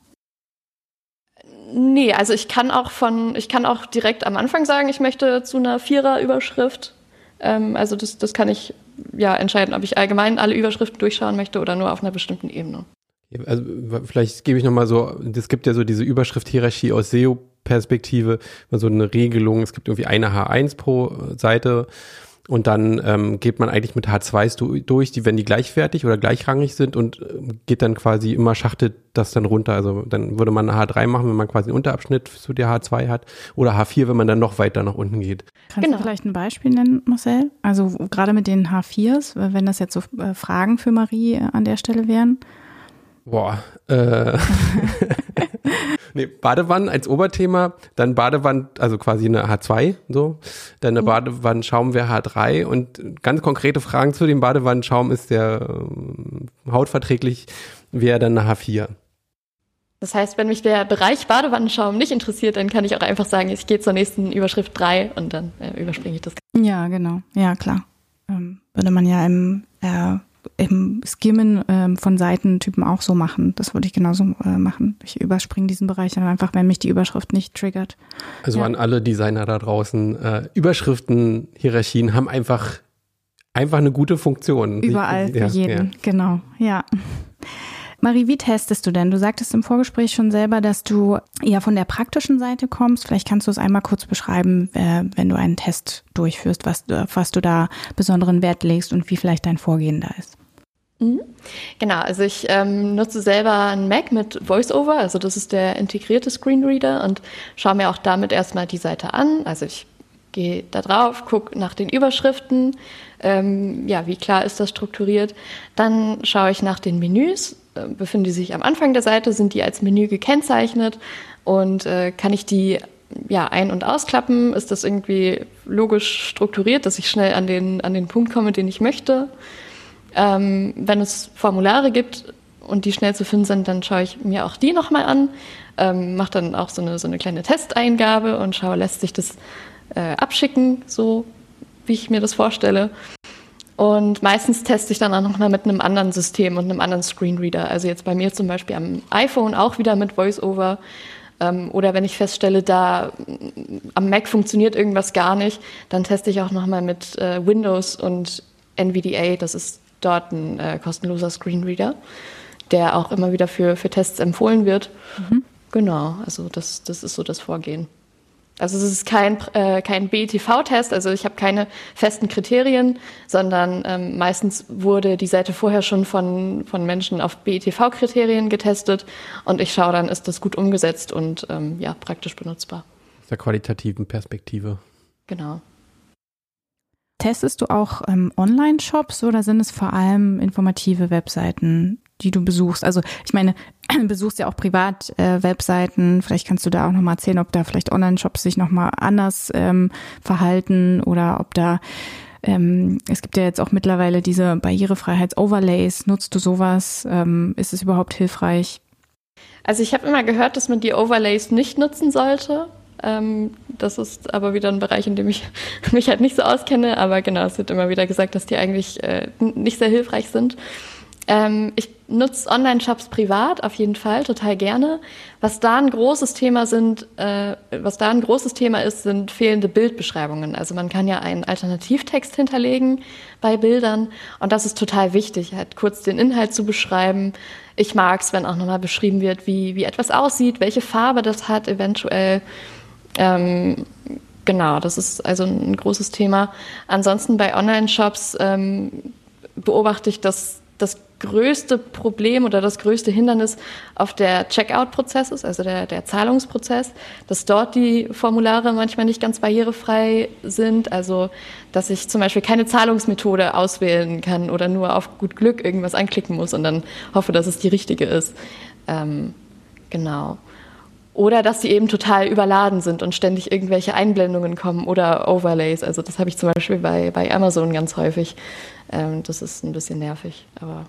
Nee, also ich kann auch von ich kann auch direkt am Anfang sagen, ich möchte zu einer Vierer Überschrift. Ähm, also das das kann ich ja, entscheiden, ob ich allgemein alle Überschriften durchschauen möchte oder nur auf einer bestimmten Ebene. Also vielleicht gebe ich nochmal so, es gibt ja so diese Überschrift-Hierarchie aus SEO-Perspektive, so eine Regelung, es gibt irgendwie eine H1 pro Seite und dann ähm, geht man eigentlich mit H2s durch, die, wenn die gleichwertig oder gleichrangig sind und äh, geht dann quasi immer schachtet das dann runter. Also dann würde man eine H3 machen, wenn man quasi einen Unterabschnitt zu der H2 hat oder H4, wenn man dann noch weiter nach unten geht. Kannst genau. du vielleicht ein Beispiel nennen, Marcel? Also gerade mit den H4s, wenn das jetzt so äh, Fragen für Marie äh, an der Stelle wären. Boah, äh, [LAUGHS] [LAUGHS] nee, Badewannen als Oberthema, dann Badewanne, also quasi eine H2, so, dann eine mhm. Badewannenschaum wäre H3 und ganz konkrete Fragen zu dem Badewannenschaum ist der äh, hautverträglich, wäre dann eine H4. Das heißt, wenn mich der Bereich Badewannenschaum nicht interessiert, dann kann ich auch einfach sagen, ich gehe zur nächsten Überschrift 3 und dann äh, überspringe ich das. Ja, genau. Ja, klar. Ähm, würde man ja im äh, im Skimmen ähm, von Seitentypen auch so machen. Das würde ich genauso äh, machen. Ich überspringe diesen Bereich dann einfach, wenn mich die Überschrift nicht triggert. Also ja. an alle Designer da draußen, äh, Überschriften, Hierarchien haben einfach, einfach eine gute Funktion. Überall, für ja, jeden, ja. genau, ja. Marie, wie testest du denn? Du sagtest im Vorgespräch schon selber, dass du eher von der praktischen Seite kommst. Vielleicht kannst du es einmal kurz beschreiben, äh, wenn du einen Test durchführst, was, was du da besonderen Wert legst und wie vielleicht dein Vorgehen da ist. Mhm. Genau, also ich ähm, nutze selber einen Mac mit VoiceOver, also das ist der integrierte Screenreader und schaue mir auch damit erstmal die Seite an. Also ich gehe da drauf, gucke nach den Überschriften, ähm, ja, wie klar ist das strukturiert. Dann schaue ich nach den Menüs, äh, befinden die sich am Anfang der Seite, sind die als Menü gekennzeichnet und äh, kann ich die ja, ein- und ausklappen? Ist das irgendwie logisch strukturiert, dass ich schnell an den, an den Punkt komme, den ich möchte? Ähm, wenn es Formulare gibt und die schnell zu finden sind, dann schaue ich mir auch die nochmal an, ähm, mache dann auch so eine, so eine kleine Testeingabe und schaue, lässt sich das äh, abschicken, so wie ich mir das vorstelle. Und meistens teste ich dann auch nochmal mit einem anderen System und einem anderen Screenreader. Also jetzt bei mir zum Beispiel am iPhone auch wieder mit VoiceOver. Ähm, oder wenn ich feststelle, da am Mac funktioniert irgendwas gar nicht, dann teste ich auch nochmal mit äh, Windows und NVDA. Das ist dort ein äh, kostenloser Screenreader, der auch immer wieder für, für Tests empfohlen wird. Mhm. Genau, also das, das ist so das Vorgehen. Also es ist kein, äh, kein BETV-Test, also ich habe keine festen Kriterien, sondern ähm, meistens wurde die Seite vorher schon von, von Menschen auf BETV-Kriterien getestet und ich schaue dann, ist das gut umgesetzt und ähm, ja, praktisch benutzbar. Aus der qualitativen Perspektive. Genau. Testest du auch ähm, Online-Shops oder sind es vor allem informative Webseiten, die du besuchst? Also ich meine, [CLEARS THROAT] besuchst ja auch privat äh. Vielleicht kannst du da auch nochmal erzählen, ob da vielleicht Online-Shops sich nochmal anders ähm, verhalten oder ob da ähm, es gibt ja jetzt auch mittlerweile diese Barrierefreiheits-Overlays. Nutzt du sowas? Ähm, ist es überhaupt hilfreich? Also ich habe immer gehört, dass man die Overlays nicht nutzen sollte. Ähm, das ist aber wieder ein Bereich, in dem ich [LAUGHS] mich halt nicht so auskenne. Aber genau, es wird immer wieder gesagt, dass die eigentlich äh, nicht sehr hilfreich sind. Ähm, ich nutze Online-Shops privat auf jeden Fall total gerne. Was da ein großes Thema sind, äh, was da ein großes Thema ist, sind fehlende Bildbeschreibungen. Also man kann ja einen Alternativtext hinterlegen bei Bildern und das ist total wichtig, halt kurz den Inhalt zu beschreiben. Ich mag es, wenn auch nochmal beschrieben wird, wie, wie etwas aussieht, welche Farbe das hat eventuell. Ähm, genau, das ist also ein großes Thema. Ansonsten bei Online-Shops ähm, beobachte ich, dass das größte Problem oder das größte Hindernis auf der Checkout-Prozess ist, also der, der Zahlungsprozess, dass dort die Formulare manchmal nicht ganz barrierefrei sind, also dass ich zum Beispiel keine Zahlungsmethode auswählen kann oder nur auf gut Glück irgendwas anklicken muss und dann hoffe, dass es die richtige ist. Ähm, genau. Oder dass sie eben total überladen sind und ständig irgendwelche Einblendungen kommen oder Overlays. Also das habe ich zum Beispiel bei, bei Amazon ganz häufig. Ähm, das ist ein bisschen nervig, aber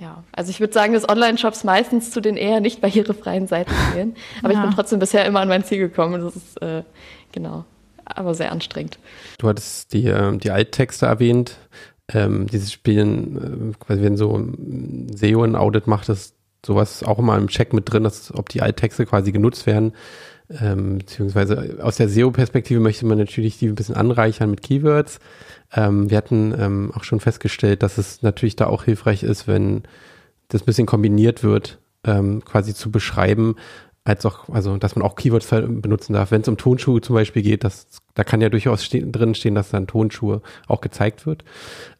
ja. Also ich würde sagen, dass Online-Shops meistens zu den eher nicht barrierefreien Seiten gehen. [LAUGHS] Aber ja. ich bin trotzdem bisher immer an mein Ziel gekommen. Das ist äh, genau, aber sehr anstrengend. Du hattest die, äh, die Alttexte erwähnt. Ähm, dieses Spielen, äh, wenn so ein SEO ein Audit macht, das sowas auch immer im Check mit drin, dass ob die Alttexte quasi genutzt werden. Ähm, beziehungsweise aus der SEO-Perspektive möchte man natürlich die ein bisschen anreichern mit Keywords. Ähm, wir hatten ähm, auch schon festgestellt, dass es natürlich da auch hilfreich ist, wenn das ein bisschen kombiniert wird, ähm, quasi zu beschreiben, als auch, also dass man auch Keywords benutzen darf. Wenn es um Tonschuhe zum Beispiel geht, das, da kann ja durchaus ste drin stehen, dass dann Tonschuhe auch gezeigt wird.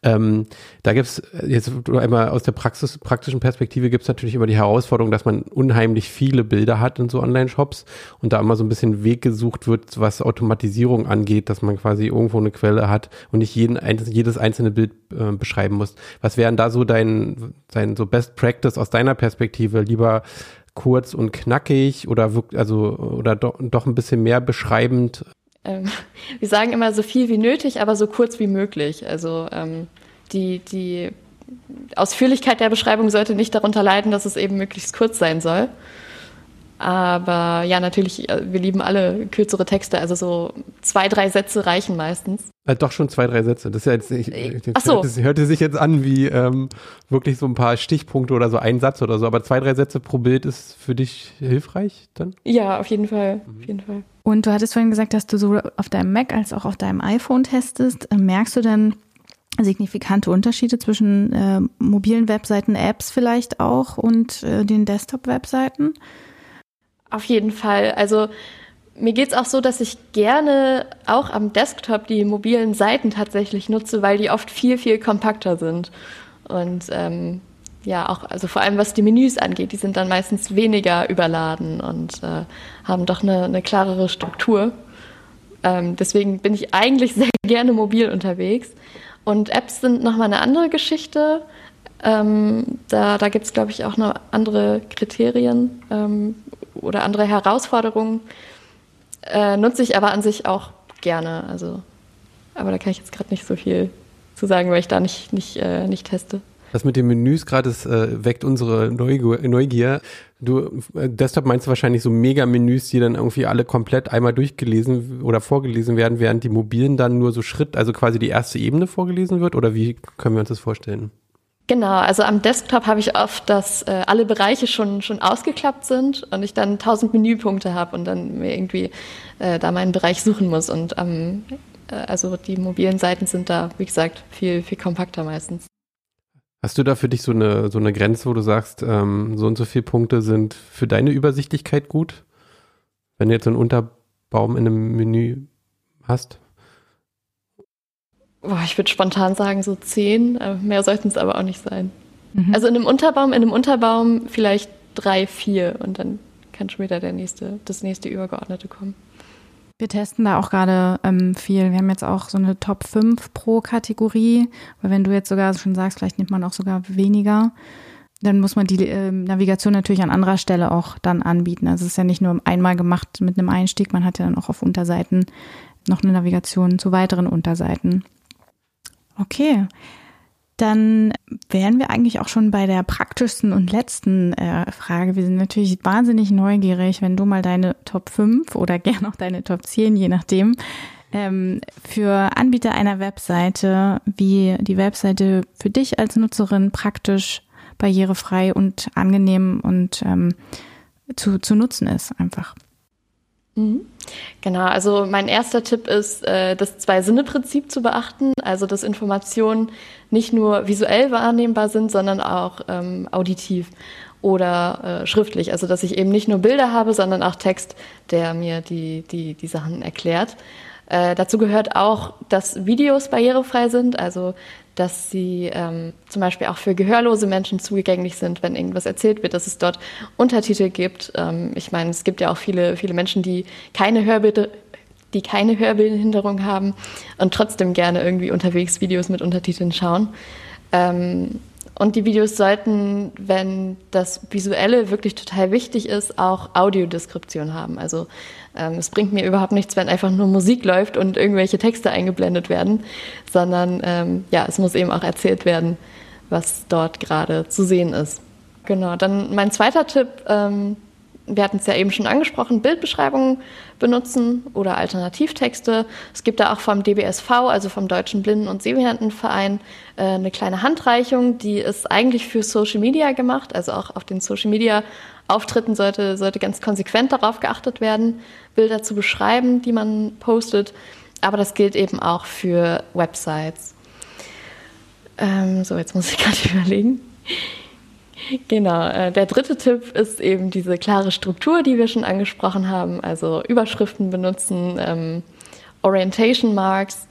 Ähm, da gibt's jetzt einmal aus der Praxis, praktischen Perspektive gibt's natürlich immer die Herausforderung, dass man unheimlich viele Bilder hat in so Online-Shops und da immer so ein bisschen Weg gesucht wird, was Automatisierung angeht, dass man quasi irgendwo eine Quelle hat und nicht jeden, jedes einzelne Bild äh, beschreiben muss. Was wären da so dein, dein so Best Practice aus deiner Perspektive? Lieber kurz und knackig oder wirkt also oder do, doch ein bisschen mehr beschreibend? Ähm, [LAUGHS] wir sagen immer so viel wie nötig, aber so kurz wie möglich. Also ähm, die, die Ausführlichkeit der Beschreibung sollte nicht darunter leiden, dass es eben möglichst kurz sein soll. Aber ja, natürlich, äh, wir lieben alle kürzere Texte, also so zwei, drei Sätze reichen meistens. Äh, doch schon zwei, drei Sätze. Das ist ja jetzt nicht, äh, Ach so. hörte, hörte sich jetzt an wie ähm, wirklich so ein paar Stichpunkte oder so ein Satz oder so, aber zwei, drei Sätze pro Bild ist für dich hilfreich dann? Ja, auf jeden Fall. Mhm. Auf jeden Fall. Und du hattest vorhin gesagt, dass du so auf deinem Mac als auch auf deinem iPhone testest. Merkst du denn signifikante Unterschiede zwischen äh, mobilen Webseiten, Apps vielleicht auch und äh, den Desktop-Webseiten? Auf jeden Fall. Also mir geht es auch so, dass ich gerne auch am Desktop die mobilen Seiten tatsächlich nutze, weil die oft viel, viel kompakter sind. Und ähm, ja, auch, also vor allem was die Menüs angeht, die sind dann meistens weniger überladen und äh, haben doch eine, eine klarere Struktur. Ähm, deswegen bin ich eigentlich sehr [LAUGHS] gerne mobil unterwegs. Und Apps sind nochmal eine andere Geschichte. Ähm, da da gibt es, glaube ich, auch noch andere Kriterien ähm, oder andere Herausforderungen. Äh, nutze ich aber an sich auch gerne. Also, aber da kann ich jetzt gerade nicht so viel zu sagen, weil ich da nicht, nicht, äh, nicht teste. Das mit den Menüs gerade, äh, weckt unsere Neugier. Du, äh, Desktop meinst du wahrscheinlich so Mega-Menüs, die dann irgendwie alle komplett einmal durchgelesen oder vorgelesen werden, während die mobilen dann nur so Schritt, also quasi die erste Ebene vorgelesen wird? Oder wie können wir uns das vorstellen? Genau, also am Desktop habe ich oft, dass äh, alle Bereiche schon, schon ausgeklappt sind und ich dann tausend Menüpunkte habe und dann mir irgendwie äh, da meinen Bereich suchen muss. Und ähm, äh, also die mobilen Seiten sind da, wie gesagt, viel, viel kompakter meistens. Hast du da für dich so eine, so eine Grenze, wo du sagst, ähm, so und so viele Punkte sind für deine Übersichtlichkeit gut? Wenn du jetzt einen Unterbaum in einem Menü hast? Boah, ich würde spontan sagen so zehn, äh, mehr sollten es aber auch nicht sein. Mhm. Also in einem Unterbaum, in einem Unterbaum vielleicht drei, vier und dann kann schon wieder der nächste, das nächste Übergeordnete kommen. Wir testen da auch gerade ähm, viel. Wir haben jetzt auch so eine Top 5 pro Kategorie, weil wenn du jetzt sogar schon sagst, vielleicht nimmt man auch sogar weniger, dann muss man die äh, Navigation natürlich an anderer Stelle auch dann anbieten. Also es ist ja nicht nur einmal gemacht mit einem Einstieg, man hat ja dann auch auf Unterseiten noch eine Navigation zu weiteren Unterseiten. Okay, dann wären wir eigentlich auch schon bei der praktischsten und letzten äh, Frage. Wir sind natürlich wahnsinnig neugierig, wenn du mal deine Top 5 oder [LAUGHS] gern auch deine Top 10, je nachdem, ähm, für Anbieter einer Webseite, wie die Webseite für dich als Nutzerin praktisch, barrierefrei und angenehm und ähm, zu, zu nutzen ist einfach. Mhm. Genau, also mein erster Tipp ist, äh, das Zwei-Sinne-Prinzip zu beachten, also dass Informationen nicht nur visuell wahrnehmbar sind, sondern auch ähm, auditiv oder äh, schriftlich. Also dass ich eben nicht nur Bilder habe, sondern auch Text, der mir die, die, die Sachen erklärt. Äh, dazu gehört auch, dass Videos barrierefrei sind, also dass sie ähm, zum Beispiel auch für gehörlose Menschen zugänglich sind, wenn irgendwas erzählt wird, dass es dort Untertitel gibt. Ähm, ich meine, es gibt ja auch viele, viele Menschen, die keine Hörbilder die keine Hörbehinderung haben und trotzdem gerne irgendwie unterwegs Videos mit Untertiteln schauen. Ähm, und die Videos sollten, wenn das Visuelle wirklich total wichtig ist, auch Audiodeskription haben. Also ähm, es bringt mir überhaupt nichts, wenn einfach nur Musik läuft und irgendwelche Texte eingeblendet werden, sondern ähm, ja, es muss eben auch erzählt werden, was dort gerade zu sehen ist. Genau, dann mein zweiter Tipp, ähm, wir hatten es ja eben schon angesprochen, Bildbeschreibungen benutzen oder Alternativtexte. Es gibt da auch vom DBSV, also vom Deutschen Blinden- und Sehbehindertenverein, äh, eine kleine Handreichung, die ist eigentlich für Social Media gemacht, also auch auf den Social Media Auftritten sollte, sollte ganz konsequent darauf geachtet werden, Bilder zu beschreiben, die man postet. Aber das gilt eben auch für Websites. Ähm, so, jetzt muss ich [LAUGHS] gerade überlegen. Genau, äh, der dritte Tipp ist eben diese klare Struktur, die wir schon angesprochen haben, also Überschriften benutzen, ähm, Orientation Marks,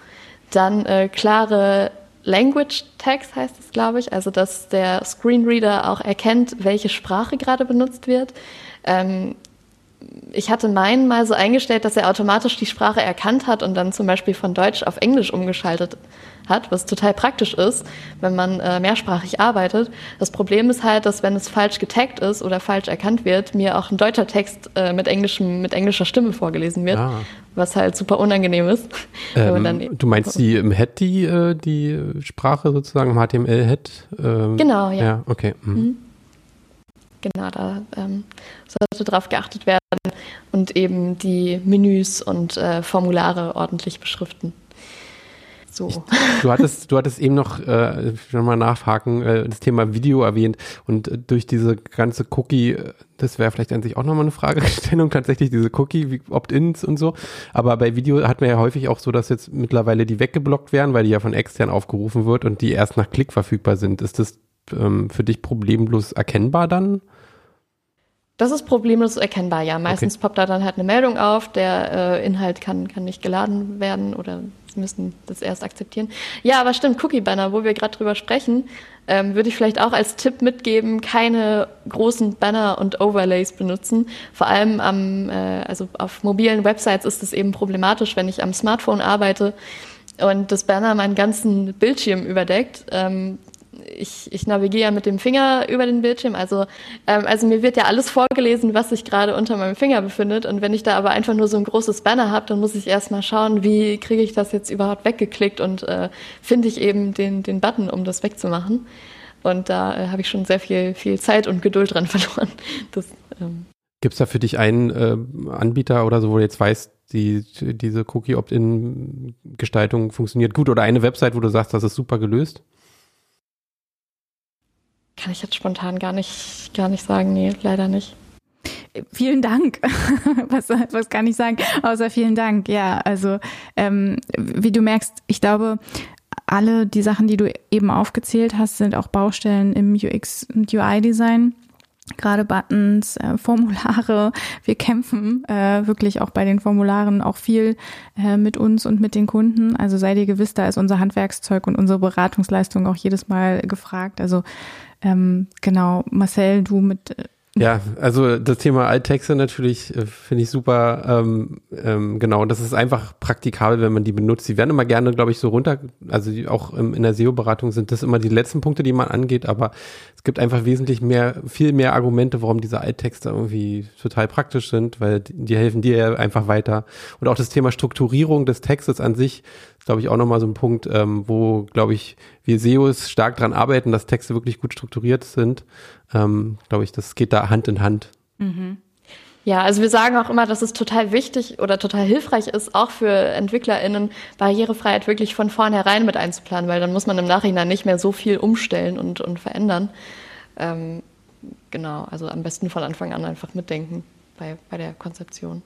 dann äh, klare Language Tags heißt es, glaube ich, also dass der Screenreader auch erkennt, welche Sprache gerade benutzt wird. Ähm, ich hatte meinen mal so eingestellt, dass er automatisch die Sprache erkannt hat und dann zum Beispiel von Deutsch auf Englisch umgeschaltet hat, was total praktisch ist, wenn man äh, mehrsprachig arbeitet. Das Problem ist halt, dass wenn es falsch getaggt ist oder falsch erkannt wird, mir auch ein deutscher Text äh, mit, englischem, mit englischer Stimme vorgelesen wird, ah. was halt super unangenehm ist. [LAUGHS] Ähm, du meinst die im Head die, äh, die Sprache sozusagen, im HTML-Head? Ähm, genau, ja. Ja, okay. Mhm. Mhm. Genau, da ähm, sollte darauf geachtet werden und eben die Menüs und äh, Formulare ordentlich beschriften. So. Ich, du hattest, du hattest eben noch, äh, mal nachhaken, äh, das Thema Video erwähnt und äh, durch diese ganze Cookie, das wäre vielleicht an sich auch nochmal eine Fragestellung, [LAUGHS] tatsächlich diese Cookie, Opt-ins und so. Aber bei Video hat man ja häufig auch so, dass jetzt mittlerweile die weggeblockt werden, weil die ja von extern aufgerufen wird und die erst nach Klick verfügbar sind. Ist das ähm, für dich problemlos erkennbar dann? Das ist problemlos erkennbar, ja. Meistens okay. poppt da dann halt eine Meldung auf, der äh, Inhalt kann, kann nicht geladen werden oder sie müssen das erst akzeptieren. Ja, aber stimmt, Cookie Banner, wo wir gerade drüber sprechen. ähm, würde ich vielleicht auch als Tipp mitgeben, keine großen Banner und Overlays benutzen. Vor allem am, äh, also auf mobilen Websites ist es eben problematisch, wenn ich am Smartphone arbeite und das Banner meinen ganzen Bildschirm überdeckt. Ähm, ich, ich navigiere mit dem Finger über den Bildschirm. Also, ähm, also mir wird ja alles vorgelesen, was sich gerade unter meinem Finger befindet. Und wenn ich da aber einfach nur so ein großes Banner habe, dann muss ich erstmal schauen, wie kriege ich das jetzt überhaupt weggeklickt und äh, finde ich eben den, den Button, um das wegzumachen. Und da äh, habe ich schon sehr viel, viel Zeit und Geduld dran [LAUGHS] verloren. Ähm Gibt es da für dich einen äh, Anbieter oder so, wo du jetzt weißt, die, diese Cookie-Opt-in-Gestaltung funktioniert gut oder eine Website, wo du sagst, das ist super gelöst? Kann ich jetzt spontan gar nicht, gar nicht sagen. Nee, leider nicht. Vielen Dank. [LAUGHS] was, was kann ich sagen? Außer vielen Dank. Ja, also ähm, wie du merkst, ich glaube, alle die Sachen, die du eben aufgezählt hast, sind auch Baustellen im UX und UI-Design. Gerade Buttons, äh, Formulare. Wir kämpfen äh, wirklich auch bei den Formularen auch viel äh, mit uns und mit den Kunden. Also sei dir gewiss, da ist unser Handwerkszeug und unsere Beratungsleistung auch jedes Mal gefragt. Also ähm, genau, Marcel, du mit äh, ja, also das Thema Alttexte natürlich äh, finde ich super. Ähm, ähm, genau, das ist einfach praktikabel, wenn man die benutzt. Die werden immer gerne, glaube ich, so runter, also die, auch im, in der SEO-Beratung sind das immer die letzten Punkte, die man angeht, aber es gibt einfach wesentlich mehr, viel mehr Argumente, warum diese Alttexte irgendwie total praktisch sind, weil die, die helfen dir ja einfach weiter. Und auch das Thema Strukturierung des Textes an sich glaube ich, auch nochmal so ein Punkt, ähm, wo, glaube ich, wir SEOs stark dran arbeiten, dass Texte wirklich gut strukturiert sind. Ähm, glaube ich, das geht da Hand in Hand. Mhm. Ja, also wir sagen auch immer, dass es total wichtig oder total hilfreich ist, auch für EntwicklerInnen Barrierefreiheit wirklich von vornherein mit einzuplanen, weil dann muss man im Nachhinein nicht mehr so viel umstellen und, und verändern. Ähm, genau, also am besten von Anfang an einfach mitdenken bei, bei der Konzeption.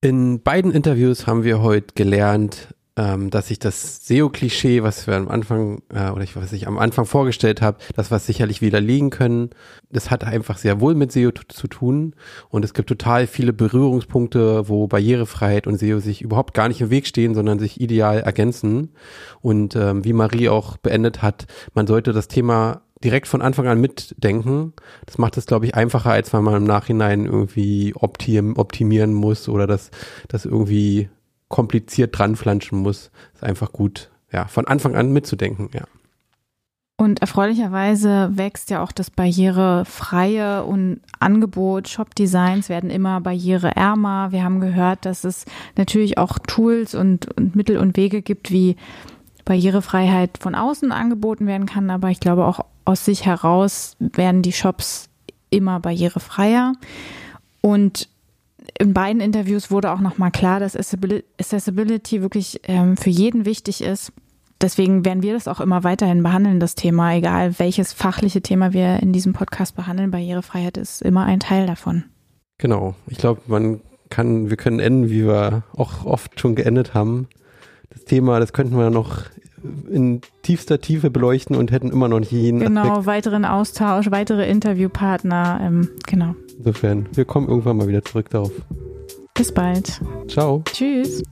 In beiden Interviews haben wir heute gelernt, ähm, dass ich das SEO-Klischee, was wir am Anfang, äh, oder ich, was ich am Anfang vorgestellt habe, das was sicherlich widerlegen können, das hat einfach sehr wohl mit SEO zu tun. Und es gibt total viele Berührungspunkte, wo Barrierefreiheit und SEO sich überhaupt gar nicht im Weg stehen, sondern sich ideal ergänzen. Und ähm, wie Marie auch beendet hat, man sollte das Thema direkt von Anfang an mitdenken. Das macht es, glaube ich, einfacher, als wenn man im Nachhinein irgendwie optim optimieren muss oder das, das irgendwie kompliziert dranflanschen muss. Ist einfach gut, ja, von Anfang an mitzudenken, ja. Und erfreulicherweise wächst ja auch das barrierefreie und Angebot. Shop-Designs werden immer barriereärmer. Wir haben gehört, dass es natürlich auch Tools und, und Mittel und Wege gibt, wie Barrierefreiheit von außen angeboten werden kann. Aber ich glaube, auch aus sich heraus werden die Shops immer barrierefreier. Und in beiden Interviews wurde auch nochmal klar, dass Accessibility wirklich ähm, für jeden wichtig ist. Deswegen werden wir das auch immer weiterhin behandeln, das Thema, egal welches fachliche Thema wir in diesem Podcast behandeln. Barrierefreiheit ist immer ein Teil davon. Genau. Ich glaube, man kann, wir können enden, wie wir auch oft schon geendet haben. Das Thema, das könnten wir noch in tiefster Tiefe beleuchten und hätten immer noch nicht jeden. Genau, Aspekt. weiteren Austausch, weitere Interviewpartner, ähm, genau. Insofern, wir kommen irgendwann mal wieder zurück darauf. Bis bald. Ciao. Tschüss.